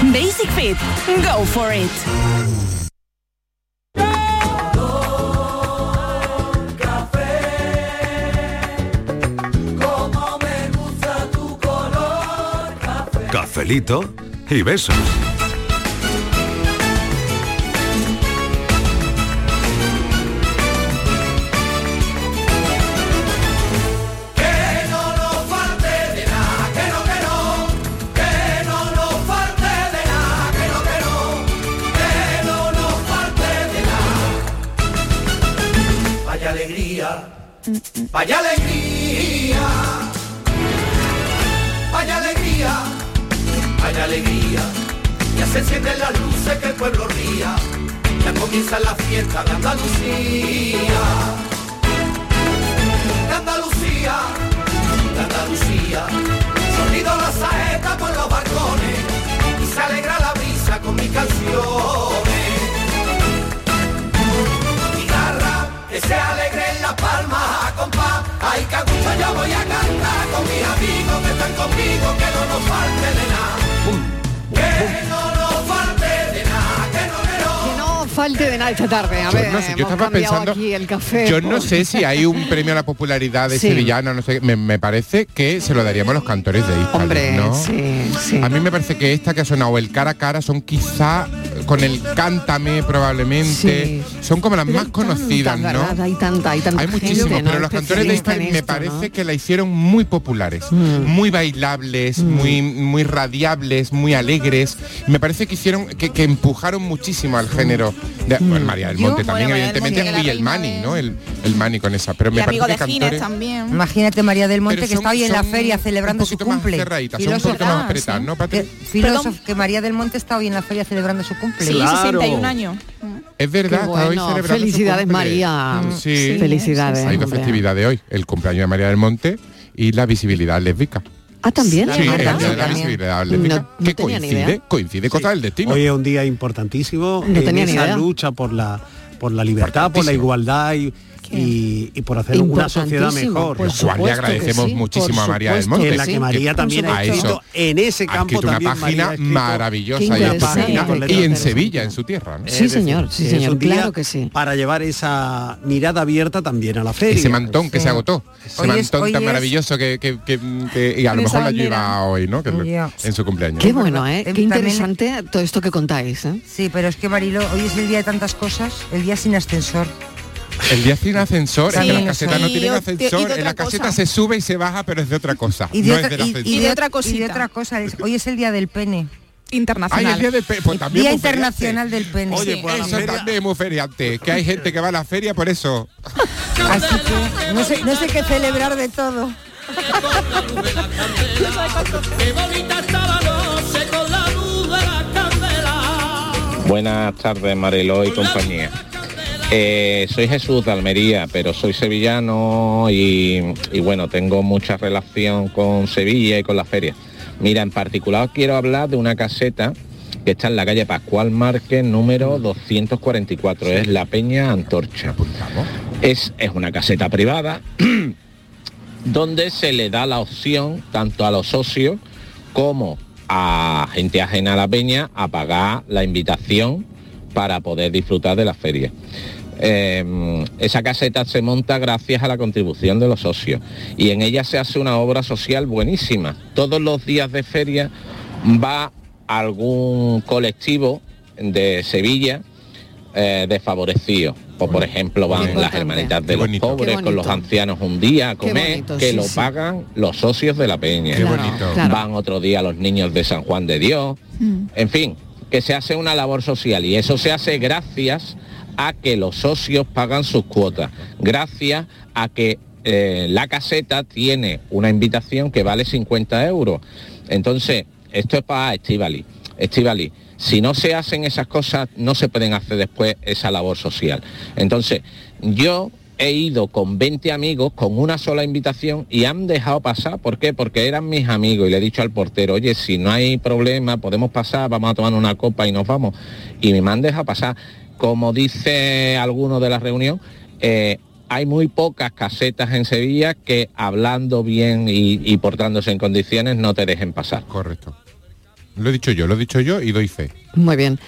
Basic Fit. Go for it. Cafelito y besos. Se encienden las luces que el pueblo ría, ya comienza la fiesta de Andalucía de Andalucía, de Andalucía. Sonido la saeta por los balcones y se alegra la brisa con mis canciones. Guitarra, que se alegre en la palma, compa. Ay, que a gusto yo voy a cantar con mis amigos que están conmigo, que no nos falte de nada. Que no falte de nada esta tarde. A Yo ver, no sé, yo estaba pensando- aquí el café. Yo no sé si hay un premio a la popularidad de Sí. Sevillana, no sé, me, me parece que se lo daríamos a los cantores de Hispali, Hombre, ¿no? sí, sí. A mí me parece que esta que ha sonado, el cara a cara, son quizá con el cántame probablemente, son como las más conocidas, Tanta, ¿no? Hay tanta, hay tanta Hay muchísimos, gente, ¿no? pero los cantores de en me parece ¿no? Mm. que la hicieron muy populares, muy bailables, muy muy radiables, muy alegres. Me parece que hicieron que, que empujaron muchísimo al género de Mm. bueno, María del Yo- Monte también, Bueno, evidentemente, Monte, y el Mani, de- ¿no? El, el Mani con esa. Pero Y me amigo parece de que cantores también. Imagínate María del Monte que está hoy en la feria celebrando un su poquito más cumple. cerraditas, son un poquito más apretadas, ¿no, Patri? Que, filósofo, que María del Monte está hoy en la feria celebrando su cumple. Sí, 61 años. Es verdad, hoy bueno, su felicidades. María. Sí. Sí, Felicidades, Hay dos hombre. festividades hoy, el cumpleaños de María del Monte y la visibilidad lésbica. Ah, también. Sí, el día de la visibilidad lésbica, No- no que ni coincide, coincide cosa del destino. Hoy es un día importantísimo No en tenía ni esa idea. lucha por la por la libertad, por la igualdad y, y, y por hacer una sociedad mejor. por cual le agradecemos sí, muchísimo a María del Monte. en la que María también ha escrito en ese Ha campo escrito una también página ha escrito maravillosa y, en. Sevilla, en su tierra. ¿no? Sí, señor, sí, es señor, un día claro que sí. Para llevar esa mirada abierta también a la feria. Ese mantón que Sí. se agotó. Ese mantón tan es- maravilloso que, que- que- que- y a lo mejor bandera. lleva hoy, ¿no? En su cumpleaños. Qué bueno, ¿eh? Em, Qué interesante todo esto que contáis, ¿eh? Sí, pero es que Marilo, hoy es el día de tantas cosas, el día sin ascensor. El día sin ascensor, es que Sí, las casetas no tienen ascensor, en la caseta cosa. se sube y se baja, pero es de otra cosa. Y de, no otra, es del y- de otra Y de cosita. otra cosa, es- hoy es el día del pene. Ay, Internacional. el día del pe- pues también Día internacional del pene. Oye, Sí. pues eso también es muy feriante, que hay gente que va a la feria por eso. Así que no sé, no sé qué celebrar de todo. Buenas tardes, Mariló y compañía. Eh, soy Jesús de Almería, pero soy sevillano y, y bueno, tengo mucha relación con Sevilla y con la feria. Mira, en particular quiero hablar de una caseta que está en la calle Pascual Márquez, número 244, es la Peña Antorcha. Es, es una caseta privada donde se le da la opción tanto a los socios como a gente ajena a la peña a pagar la invitación para poder disfrutar de la feria. Eh, esa caseta se monta gracias a la contribución de los socios y en ella se hace una obra social buenísima. Todos los días de feria va algún colectivo de Sevilla eh, desfavorecido. O por ejemplo van las hermanitas de los pobres con los ancianos un día a comer, bonito, que sí, lo sí. pagan los socios de la peña. Qué Claro, bonito. claro. Van otro día los niños de San Juan de Dios. Mm. En fin, que se hace una labor social y eso se hace gracias a que los socios pagan sus cuotas, gracias a que eh, la caseta tiene una invitación que vale 50 euros. Entonces, esto es para Estivali. Estivali, si no se hacen esas cosas, no se pueden hacer después esa labor social. Entonces, yo he ido con 20 amigos con una sola invitación y han dejado pasar. ¿Por qué? Porque eran mis amigos y le he dicho al portero, oye, si no hay problema, podemos pasar, vamos a tomar una copa y nos vamos. Y me han dejado pasar. Como dice alguno de la reunión, eh, hay muy pocas casetas en Sevilla que hablando bien y, y portándose en condiciones no te dejen pasar. Correcto. Lo he dicho yo, lo he dicho yo y doy fe. Muy bien.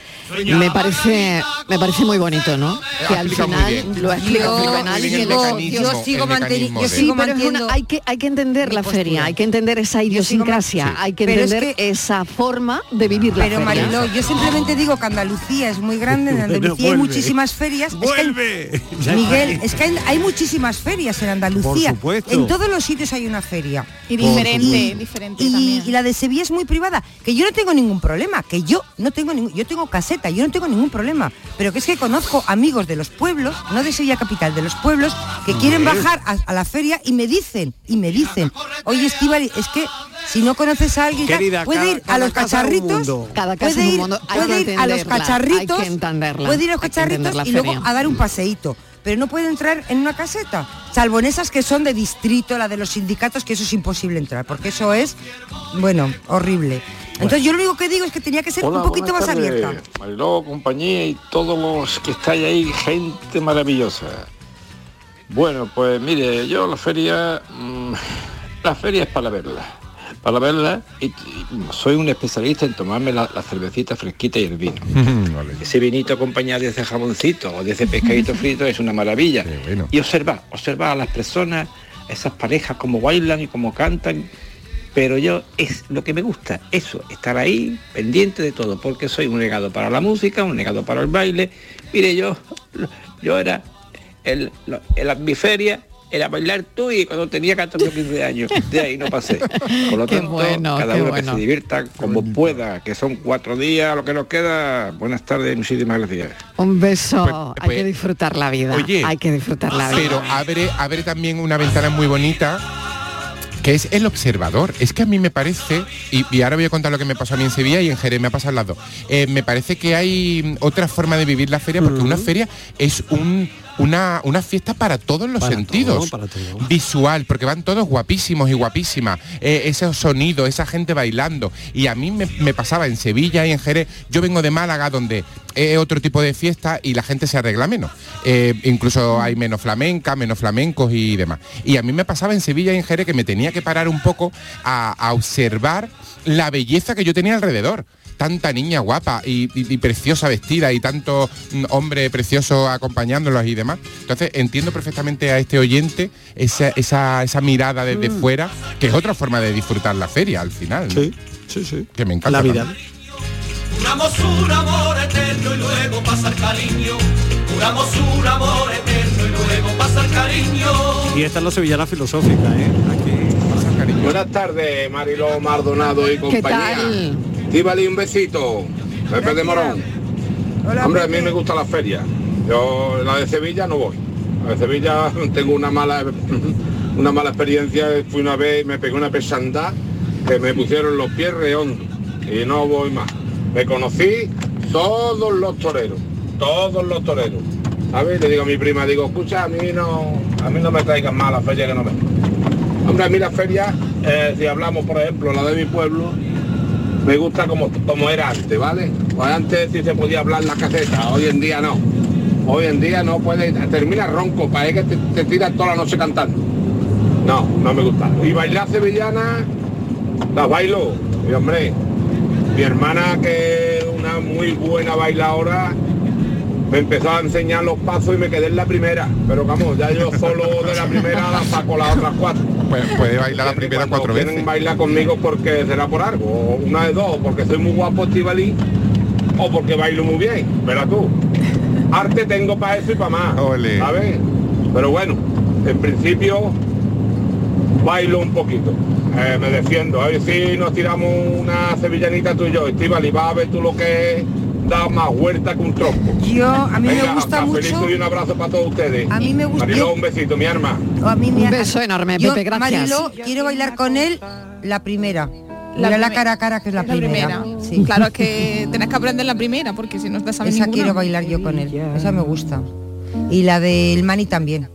Me parece, me parece muy bonito, ¿no? Que al final lo ha explicado Yo- y yo sigo el manteni- mecanismo yo de- sigo Sí, pero es una- mantiendo hay que hay que entender la postura. feria, hay que entender esa idiosincrasia, hay que Pero es entender esa forma de vivir la Pero feria. Mariló, yo simplemente digo que Andalucía es muy grande, en Andalucía hay muchísimas ferias. Es que hay- ¡Vuelve! Miguel, es que hay, hay muchísimas ferias en Andalucía. Por supuesto. En todos los sitios hay una feria. Y diferente, supuesto. diferente Y, también. y la de Sevilla es muy privada, que yo no tengo ningún problema, que yo no tengo ningún, yo tengo caseta, yo no tengo ningún problema, pero que es que conozco amigos de los pueblos, no de Sevilla capital, de los pueblos, que quieren bajar a, a la feria y me dicen, y me dicen, oye Estivali, es que si no conoces a alguien, Querida, puede cada- ir a cada los cacharritos. Cada puede ir, puede ir a los cacharritos, puede ir a los cacharritos y luego a dar un paseíto. Pero no puede entrar en una caseta, salvo en esas que son de distrito, la de los sindicatos, que eso es imposible entrar, porque eso es, bueno, horrible. Entonces yo lo único que digo es que tenía que ser Hola, un poquito más tardes, abierta. Mariló, compañía y todos los que estáis ahí, gente maravillosa. Bueno, pues mire, yo la feria, mm, la feria es para verla, para verla y, y soy un especialista en tomarme la, la cervecita fresquita y el vino. Vale. Ese vinito acompañado de ese jamoncito o de ese pescadito frito es una maravilla. Bueno. Y observar, observar a las personas, esas parejas como bailan y como cantan. Pero yo es lo que me gusta, eso, estar ahí pendiente de todo, porque soy un negado para la música, un negado para el baile. Mire, yo, yo era el, lo- en mi feria era bailar tú y cuando tenía 14 o 15 años, de ahí no pasé. Por lo Qué tanto, bueno, cada uno bueno. que se divierta como pueda, que son cuatro días, lo que nos queda. Buenas tardes, muchísimas gracias. Un beso, Pues- hay pues- que disfrutar la vida, Oye, hay que disfrutar la vida. Pero abre, abre también una ventana muy bonita que es el observador. Es que a mí me parece, y, y ahora voy a contar lo que me pasó a mí en Sevilla y en Jerez me ha pasado las dos. Eh, me parece que hay otra forma de vivir la feria, porque una feria es un, una, una fiesta para todos los Para sentidos. todo, para todo. Visual, porque van todos guapísimos y guapísimas. Eh, esos sonidos, esa gente bailando. Y a mí me, me pasaba en Sevilla y en Jerez. Yo vengo de Málaga, donde es otro tipo de fiesta y la gente se arregla menos. Eh, incluso hay menos flamenca, menos flamencos y demás. Y a mí me pasaba en Sevilla y en Jerez que me tenía que parar un poco a, a observar la belleza que yo tenía alrededor. Tanta niña guapa y, y- y preciosa vestida y tanto mm, hombre precioso acompañándolos y demás. Entonces entiendo perfectamente a este oyente esa, esa, esa mirada desde Mm. fuera, que es otra forma de disfrutar la feria al final. ¿no? Sí, sí, sí. Que me encanta. La vida. Juramos un amor eterno y luego pasar cariño. Juramos un amor eterno y luego pasar cariño. Y esta es la sevillana filosófica, ¿eh? Aquí. Buenas tardes, Mariló Maldonado y ¿Qué tal? Díbale un besito, Pepe de Morón. Hola, Hombre, a mí me gusta la feria. Yo la de Sevilla no voy. La de Sevilla tengo una mala una mala experiencia. Fui una vez y me pegué una pesandad que me pusieron los pies redondos y no voy más. Me conocí todos los toreros, todos los toreros. ¿Sabes? Le digo a mi prima, digo, escucha, a mí no, a mí no me traigan más a la feria que no me. Hombre, a mí la feria, eh, si hablamos por ejemplo la de mi pueblo, me gusta como, como era antes, ¿vale? Pues antes sí se podía hablar la caseta, hoy en día no. Hoy en día no puede, termina ronco, para que te, te toda la noche cantando. No, no me gusta. Y bailar sevillana, la bailo. Y hombre, mi hermana que es una muy buena bailadora, me empezó a enseñar los pasos y me quedé en la primera. Pero vamos, ya yo solo de la primera la saco las otras cuatro. Puede, puede bailar la primera cuatro quieren veces. bailar conmigo porque será por algo, o una de dos, porque soy muy guapo Estivali, o porque bailo muy bien, verás tú. Arte tengo para eso y para más, Ole. ¿sabes? Pero bueno, en principio bailo un poquito. Eh, me defiendo. A ver si nos tiramos una sevillanita tú y yo. Estivali, vas a ver tú lo que es da más vuelta que un trompo. Yo, a mí me gusta mucho- y un abrazo para todos ustedes. A mí me gusta- Mariló, un besito, mi arma. A mí me- Un beso enorme, Yo, Pepe, gracias. Mariló, quiero bailar con él la primera. La Mira la cara a cara que es la, La primera. primera. Sí. Claro, es que tenés que aprender la primera, porque si no sabes Esa ninguna. quiero bailar yo con él. Esa me gusta. Y la del Mani también.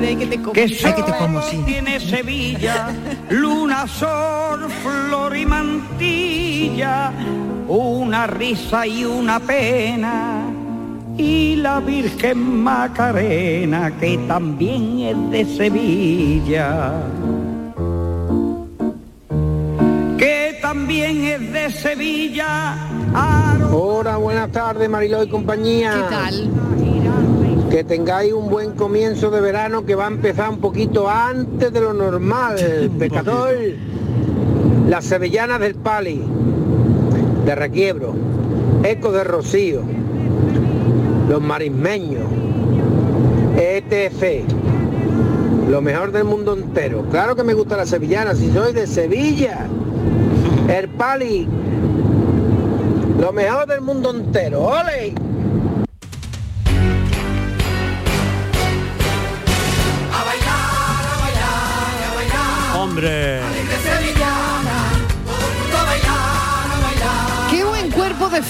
De que te como. Que te como, sí. Tiene Sevilla, luna, sol, flor y mantilla, una risa y una pena. Y la Virgen Macarena, que también es de Sevilla. Que también es de Sevilla. Hola, buenas tardes Mariló y compañía. ¿Qué tal? Que tengáis un buen comienzo de verano que va a empezar un poquito antes de lo normal, pescador. Las sevillanas del Pali, de Requiebro, Eco de Rocío, los marismeños, ETC, lo mejor del mundo entero. Claro que me gusta la sevillana, si soy de Sevilla, el Pali, lo mejor del mundo entero. ¡Ole!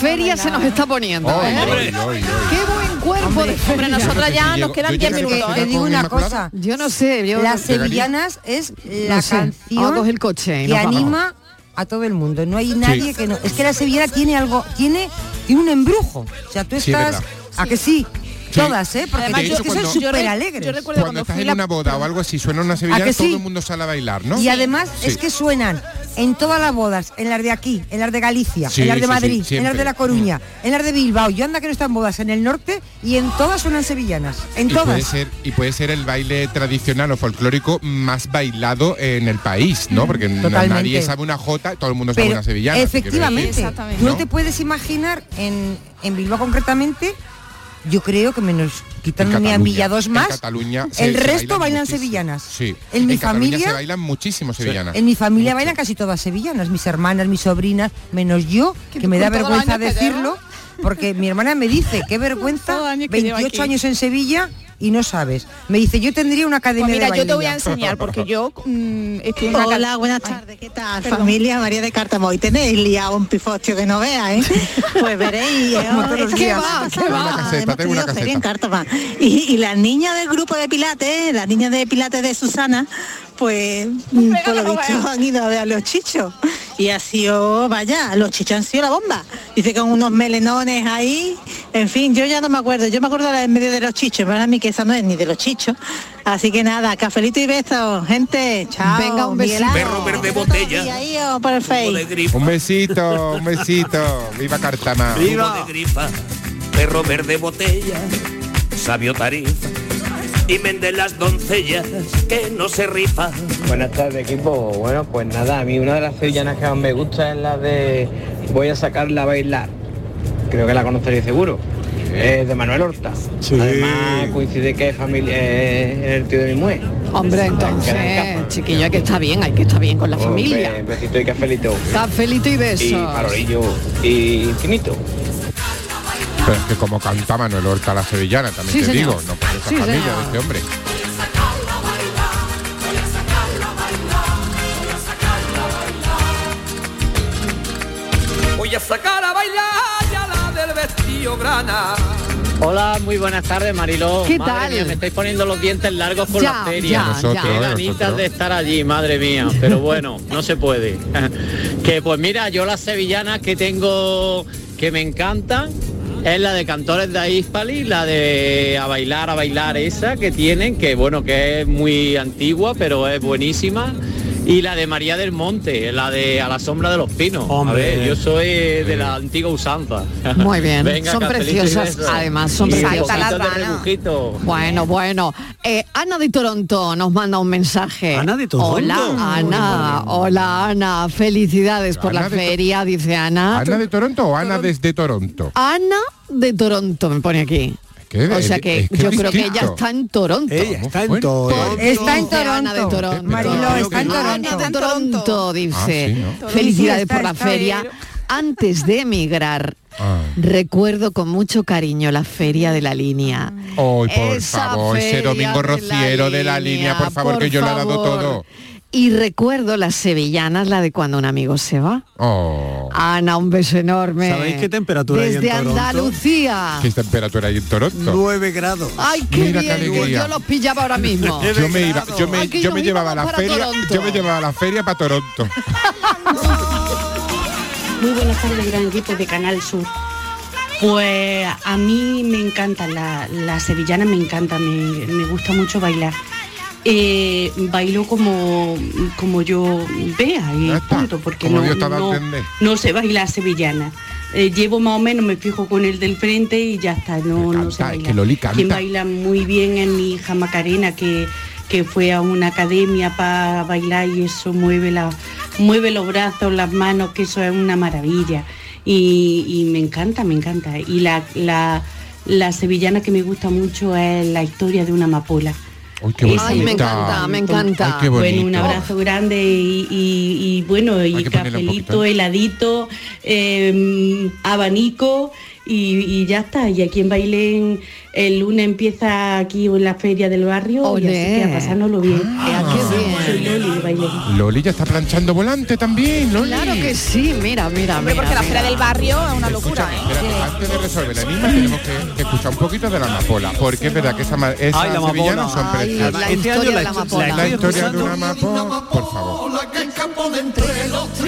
Feria se nos está poniendo. ¿eh? Qué buen cuerpo de feria. Hombre, nosotras ya nos quedan 10 minutos. Te digo una cosa. Yo no sé, yo Las sevillanas es la No sé, canción el coche y que anima a todo el mundo. No hay nadie que no. Es que la sevillana tiene algo, tiene, tiene un embrujo. O sea, tú Sí, es estás. ¿A que sí? Sí. Todas, ¿eh? Porque Además, es yo que son súper re- alegres. yo recuerdo Cuando cuando estás en la- una boda o algo así, suena una ¿A sevillana, que todo sí? el mundo sale a bailar, ¿no? Y además Sí. es que suenan en todas las bodas, en las de aquí, en las de Galicia, Sí, en las de sí, sí, Madrid, en las de La Coruña, en las de Bilbao. Yo anda que no están bodas en el norte y en todas suenan sevillanas. En y puede todas. ser y puede ser el baile tradicional o folclórico más bailado en el país, ¿no? Porque no- Totalmente. nadie sabe una jota, todo el mundo sabe Pero una sevillana. efectivamente, tú no ¿No? te puedes imaginar en, en Bilbao concretamente, yo creo que menos quitando mi Cataluña, Amilla dos en más, Cataluña el se resto bailan sevillanas. Sí. En mi Cataluña familia- se bailan muchísimo sevillanas. En mi familia bailan casi todas sevillanas, mis hermanas, mis sobrinas, menos yo, que me da vergüenza decirlo, porque mi hermana me dice, qué vergüenza, años que lleva 28 aquí. años en Sevilla y no sabes. Me dice, yo tendría una academia Pues mira, de yo te voy a enseñar, porque yo mm, estuve en una Hola, buenas tardes, ¿qué tal? perdón. Familia María de Cártamo. Hoy tenéis liado un pifostio que no veas, ¿eh? Pues veréis. Semana Tengo una pasada caseta, hemos tenido feria en. Y, y las niñas del grupo de Pilates, las niñas de Pilates de Susana, pues por lo visto han ido a ver a los chichos. Y ha sido, vaya, los chichos han sido la bomba. Dice con unos melenones ahí. En fin, yo ya no me acuerdo. Yo me acuerdo de la en medio de los chichos. Para mí que esa no es ni de los chichos. Así que nada, cafelito y besos, gente. Chao. Venga, un besito. Perro verde botella. Y ahí, oh, por el Face. Un besito, un besito. Viva Cartama. De grifa, perro verde botella, sabio tarifa y vende las doncellas que no se rifa. Buenas tardes equipo. Bueno, pues nada, a mí una de las sevillanas que más me gusta es la de Voy a sacarla a bailar. Creo que la conoceréis seguro. Es de Manuel Horta. Además coincide que es familia es el tío de mi mujer. Hombre, entonces, chiquillo, hay que estar bien, hay que estar bien con la familia. be- besito y cafelito. Cafelito y besos. Y farolillo y infinito. Pero es que como canta Manuel Horta la sevillana, también Sí, te señor. digo, no por esa Sí, familia señor. de este hombre. Voy a sacar a bailar ya la del vestido grana. Hola, muy buenas tardes, Mariló. ¿Qué madre tal? Mía, me estáis poniendo los dientes largos con Ya, la feria. ya, Nosotros, Qué ya. ganitas de estar allí, madre mía. Pero bueno, no se puede. que pues mira, yo las sevillanas que tengo que me encantan es la de Cantores de Hispali, la de A Bailar, A Bailar esa que tienen, que bueno, que es muy antigua, pero es buenísima. Y la de María del Monte, la de A la sombra de los pinos. Hombre. A ver, yo soy de la antigua usanza. Muy bien, Venga, son preciosas, además, son preciosas. Bueno, bueno. Eh, Ana de Toronto nos manda un mensaje. Ana de Toronto. Hola, Ana. Hola, Ana. Felicidades por Ana la feria, dice Ana. ¿Ana de Toronto o Ana desde Toronto? Ana de Toronto, me pone aquí. Que- o sea que es que yo creo que ella está en Toronto. Ella está en Toronto. Está en Dice Ana de Toronto. Toronto. Marilo, está en Ana Toronto. de Toronto, dice. Ah, sí, ¿no? Felicidades está, por la feria. bien. Antes de emigrar, recuerdo con mucho cariño la feria de la línea. Ay, por Esa favor, ese domingo de la rociero de la línea, por favor, por que yo le he dado todo. Y recuerdo las sevillanas, la de cuando un amigo se va. Oh. Ana, un beso enorme. ¿Sabéis qué temperatura hay en Desde Toronto? Andalucía. ¿Qué temperatura hay en Toronto? 9 grados. Ay, qué Mira bien, que yo los pillaba ahora mismo. Yo me iba, yo me, Ay, yo me llevaba a la feria, Toronto. yo me llevaba a la feria para Toronto. Muy buenas tardes, gran equipo de Canal Sur. Pues a mí me encantan las la sevillanas, me encanta, me, me gusta mucho bailar. Eh, bailo como, como yo vea y punto, porque no, no, no sé bailar sevillana. Eh, llevo más o menos, me fijo con el del frente y ya está, no, no es que Loli canta. Quien baila muy bien es mi hija Macarena, que, que fue a una academia para bailar y eso mueve, la, mueve los brazos, las manos, que eso es una maravilla. Y, y me encanta, me encanta. Y la, la, la sevillana que me gusta mucho es la historia de una amapola. Uy, qué Esa Ay, me encanta, me encanta. Ay, qué Bueno, un abrazo grande y, y- y bueno, y cafelito, heladito, eh, abanico y, y ya está. Y aquí en Bailén el lunes empieza aquí en la feria del barrio y así Olé. que a pasárnoslo bien. Soy Loli de Bailén. Loli ya está planchando volante también, Loli. Claro que sí, mira, mira, Hombre, mira. porque la mira. feria del barrio es una locura, ¿eh? Espérate, antes de resolver la enigma tenemos que, que escuchar un poquito de la amapola, porque es verdad que esas ma- esas Ay, la sevillanas son Ay, preciosas. la historia la de la la La historia de una amapola, por favor. Es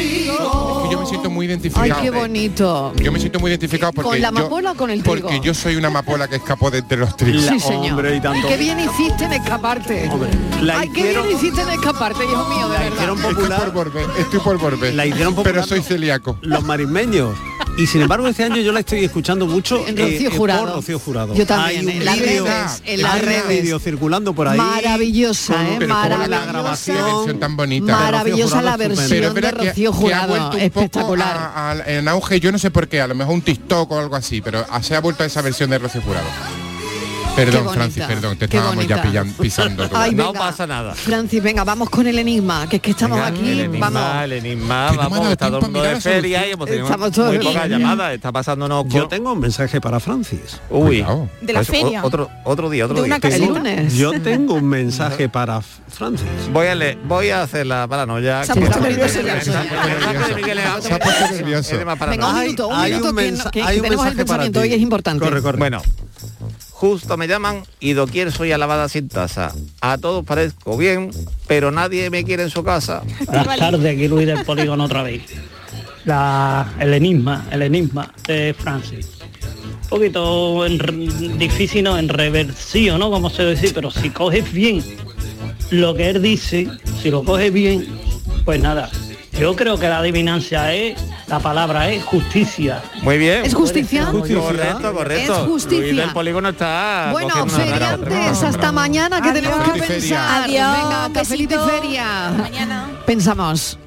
que yo me siento muy Ay, identificado. qué bonito. Yo me siento muy identificado porque ¿Con la yo- amapola o con el trigo? Porque yo soy una amapola que escapó de entre los trigos. Sí, señor. Hombre, y tanto. qué bien hiciste en escaparte. Hombre, la Ay, qué bien hicieron- hiciste en escaparte, hijo mío, de La verdad. hicieron Estoy popular por volver, estoy por volver. La hicieron pero popular soy los- celíaco. los marismeños. Y sin embargo este año yo la estoy escuchando mucho En Rocío eh, Jurado. por Rocío Jurado. Yo también, Hay un en las vídeo- redes, en las redes. vídeo circulando por ahí. Maravillosa, con- ¿eh? Pero cómo la Maravillosa. grabación, tan bonita. Maravillosa la versión Pero de Rocío que ha Jurado, espectacular. a- a- en auge, yo no sé por qué, a lo mejor un TikTok o algo así, pero se ha vuelto a esa versión de Rocío Jurado. Perdón, Francis, perdón, te qué estábamos ya bonita. pillan- pisando. Ay, no pasa nada. Francis, venga, vamos con el enigma, que es que estamos Venga, aquí, el enigma, vamos. el enigma, Que no me ha vamos, dado está todo el tiempo a mundo mirar de la feria y hemos tenido Estamos todos muy en pocas llamadas, está pasándonos Yo tengo un mensaje para Francis. Uy, Cuidado. De la pues, feria. Otro, otro día, otro De día. una. El lunes. Yo tengo un mensaje para F- Francis. Voy a leer, voy a hacer la paranoia. Se ha que- puesto nervioso ya. Se ha puesto nervioso. Es de más Venga, un minuto, un hay minuto, un que, mensa- que- hay que un tenemos el mensaje para pensamiento ti. hoy es importante. Corre, corre. Bueno, justo me llaman y doquier soy alabada sin tasa. A todos parezco bien, pero nadie me quiere en su casa. Buenas tardes, aquí Luis del Polígono otra vez. La, el enigma, el enigma de Francis. Un poquito difícil, ¿no? En reversión, ¿no? Como se decir, pero si coges bien lo que él dice, si lo coges bien, pues nada. Yo creo que la adivinancia es, la palabra es justicia. Muy bien. ¿Es justicia? Correcto, correcto. Es justicia. Luis del polígono está Bueno, feriantes, hasta mañana que tenemos que pensar. Adiós, Venga, cafelito y feria. Mañana. Pensamos.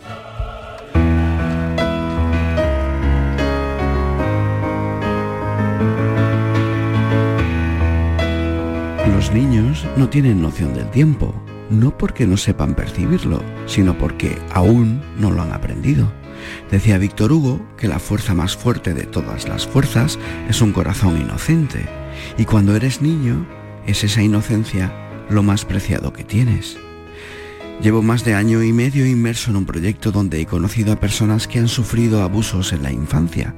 Los niños no tienen noción del tiempo, no porque no sepan percibirlo, sino porque aún no lo han aprendido. Decía Víctor Hugo que la fuerza más fuerte de todas las fuerzas es un corazón inocente, y cuando eres niño es esa inocencia lo más preciado que tienes. Llevo más de año y medio inmerso en un proyecto donde he conocido a personas que han sufrido abusos en la infancia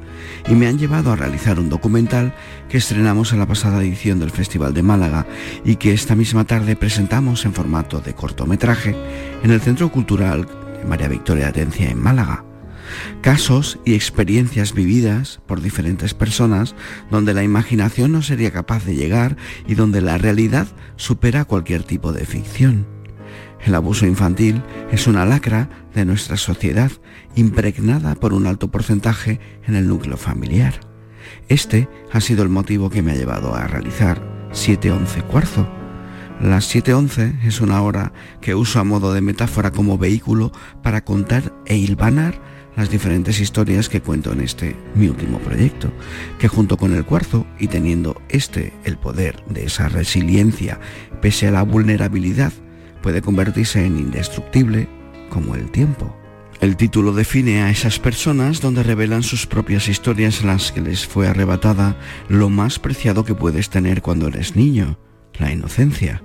y me han llevado a realizar un documental que estrenamos en la pasada edición del Festival de Málaga y que esta misma tarde presentamos en formato de cortometraje en el Centro Cultural María Victoria Atencia en Málaga. Casos y experiencias vividas por diferentes personas donde la imaginación no sería capaz de llegar y donde la realidad supera cualquier tipo de ficción. El abuso infantil es una lacra de nuestra sociedad impregnada por un alto porcentaje en el núcleo familiar. Este ha sido el motivo que me ha llevado a realizar 711 Cuarzo. Las 711 es una hora que uso a modo de metáfora como vehículo para contar e hilvanar las diferentes historias que cuento en este mi último proyecto, que junto con el cuarzo y teniendo este el poder de esa resiliencia pese a la vulnerabilidad puede convertirse en indestructible como el tiempo. El título define a esas personas donde revelan sus propias historias las que les fue arrebatada lo más preciado que puedes tener cuando eres niño, la inocencia.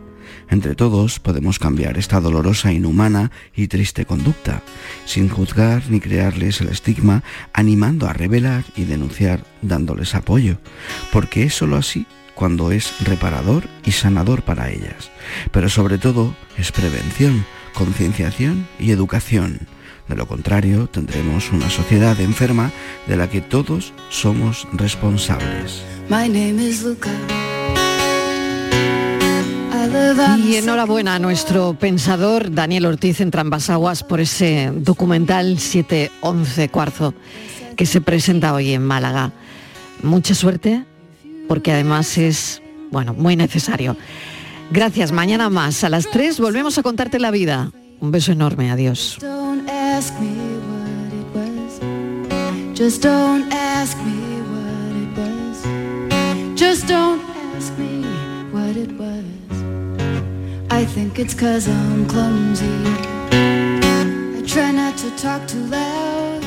Entre todos podemos cambiar esta dolorosa, inhumana y triste conducta, sin juzgar ni crearles el estigma, animando a revelar y denunciar dándoles apoyo, porque es sólo así cuando es reparador y sanador para ellas. Pero sobre todo es prevención, concienciación y educación. De lo contrario, tendremos una sociedad enferma de la que todos somos responsables. Y enhorabuena a nuestro pensador Daniel Ortiz en Trambasaguas por ese documental 7-11 cuarzo que se presenta hoy en Málaga. Mucha suerte porque además es, bueno, muy necesario. Gracias, mañana más. A las 3 volvemos a contarte la vida. Un beso enorme, adiós. I think it's cause I'm clumsy. I try not to talk too loud.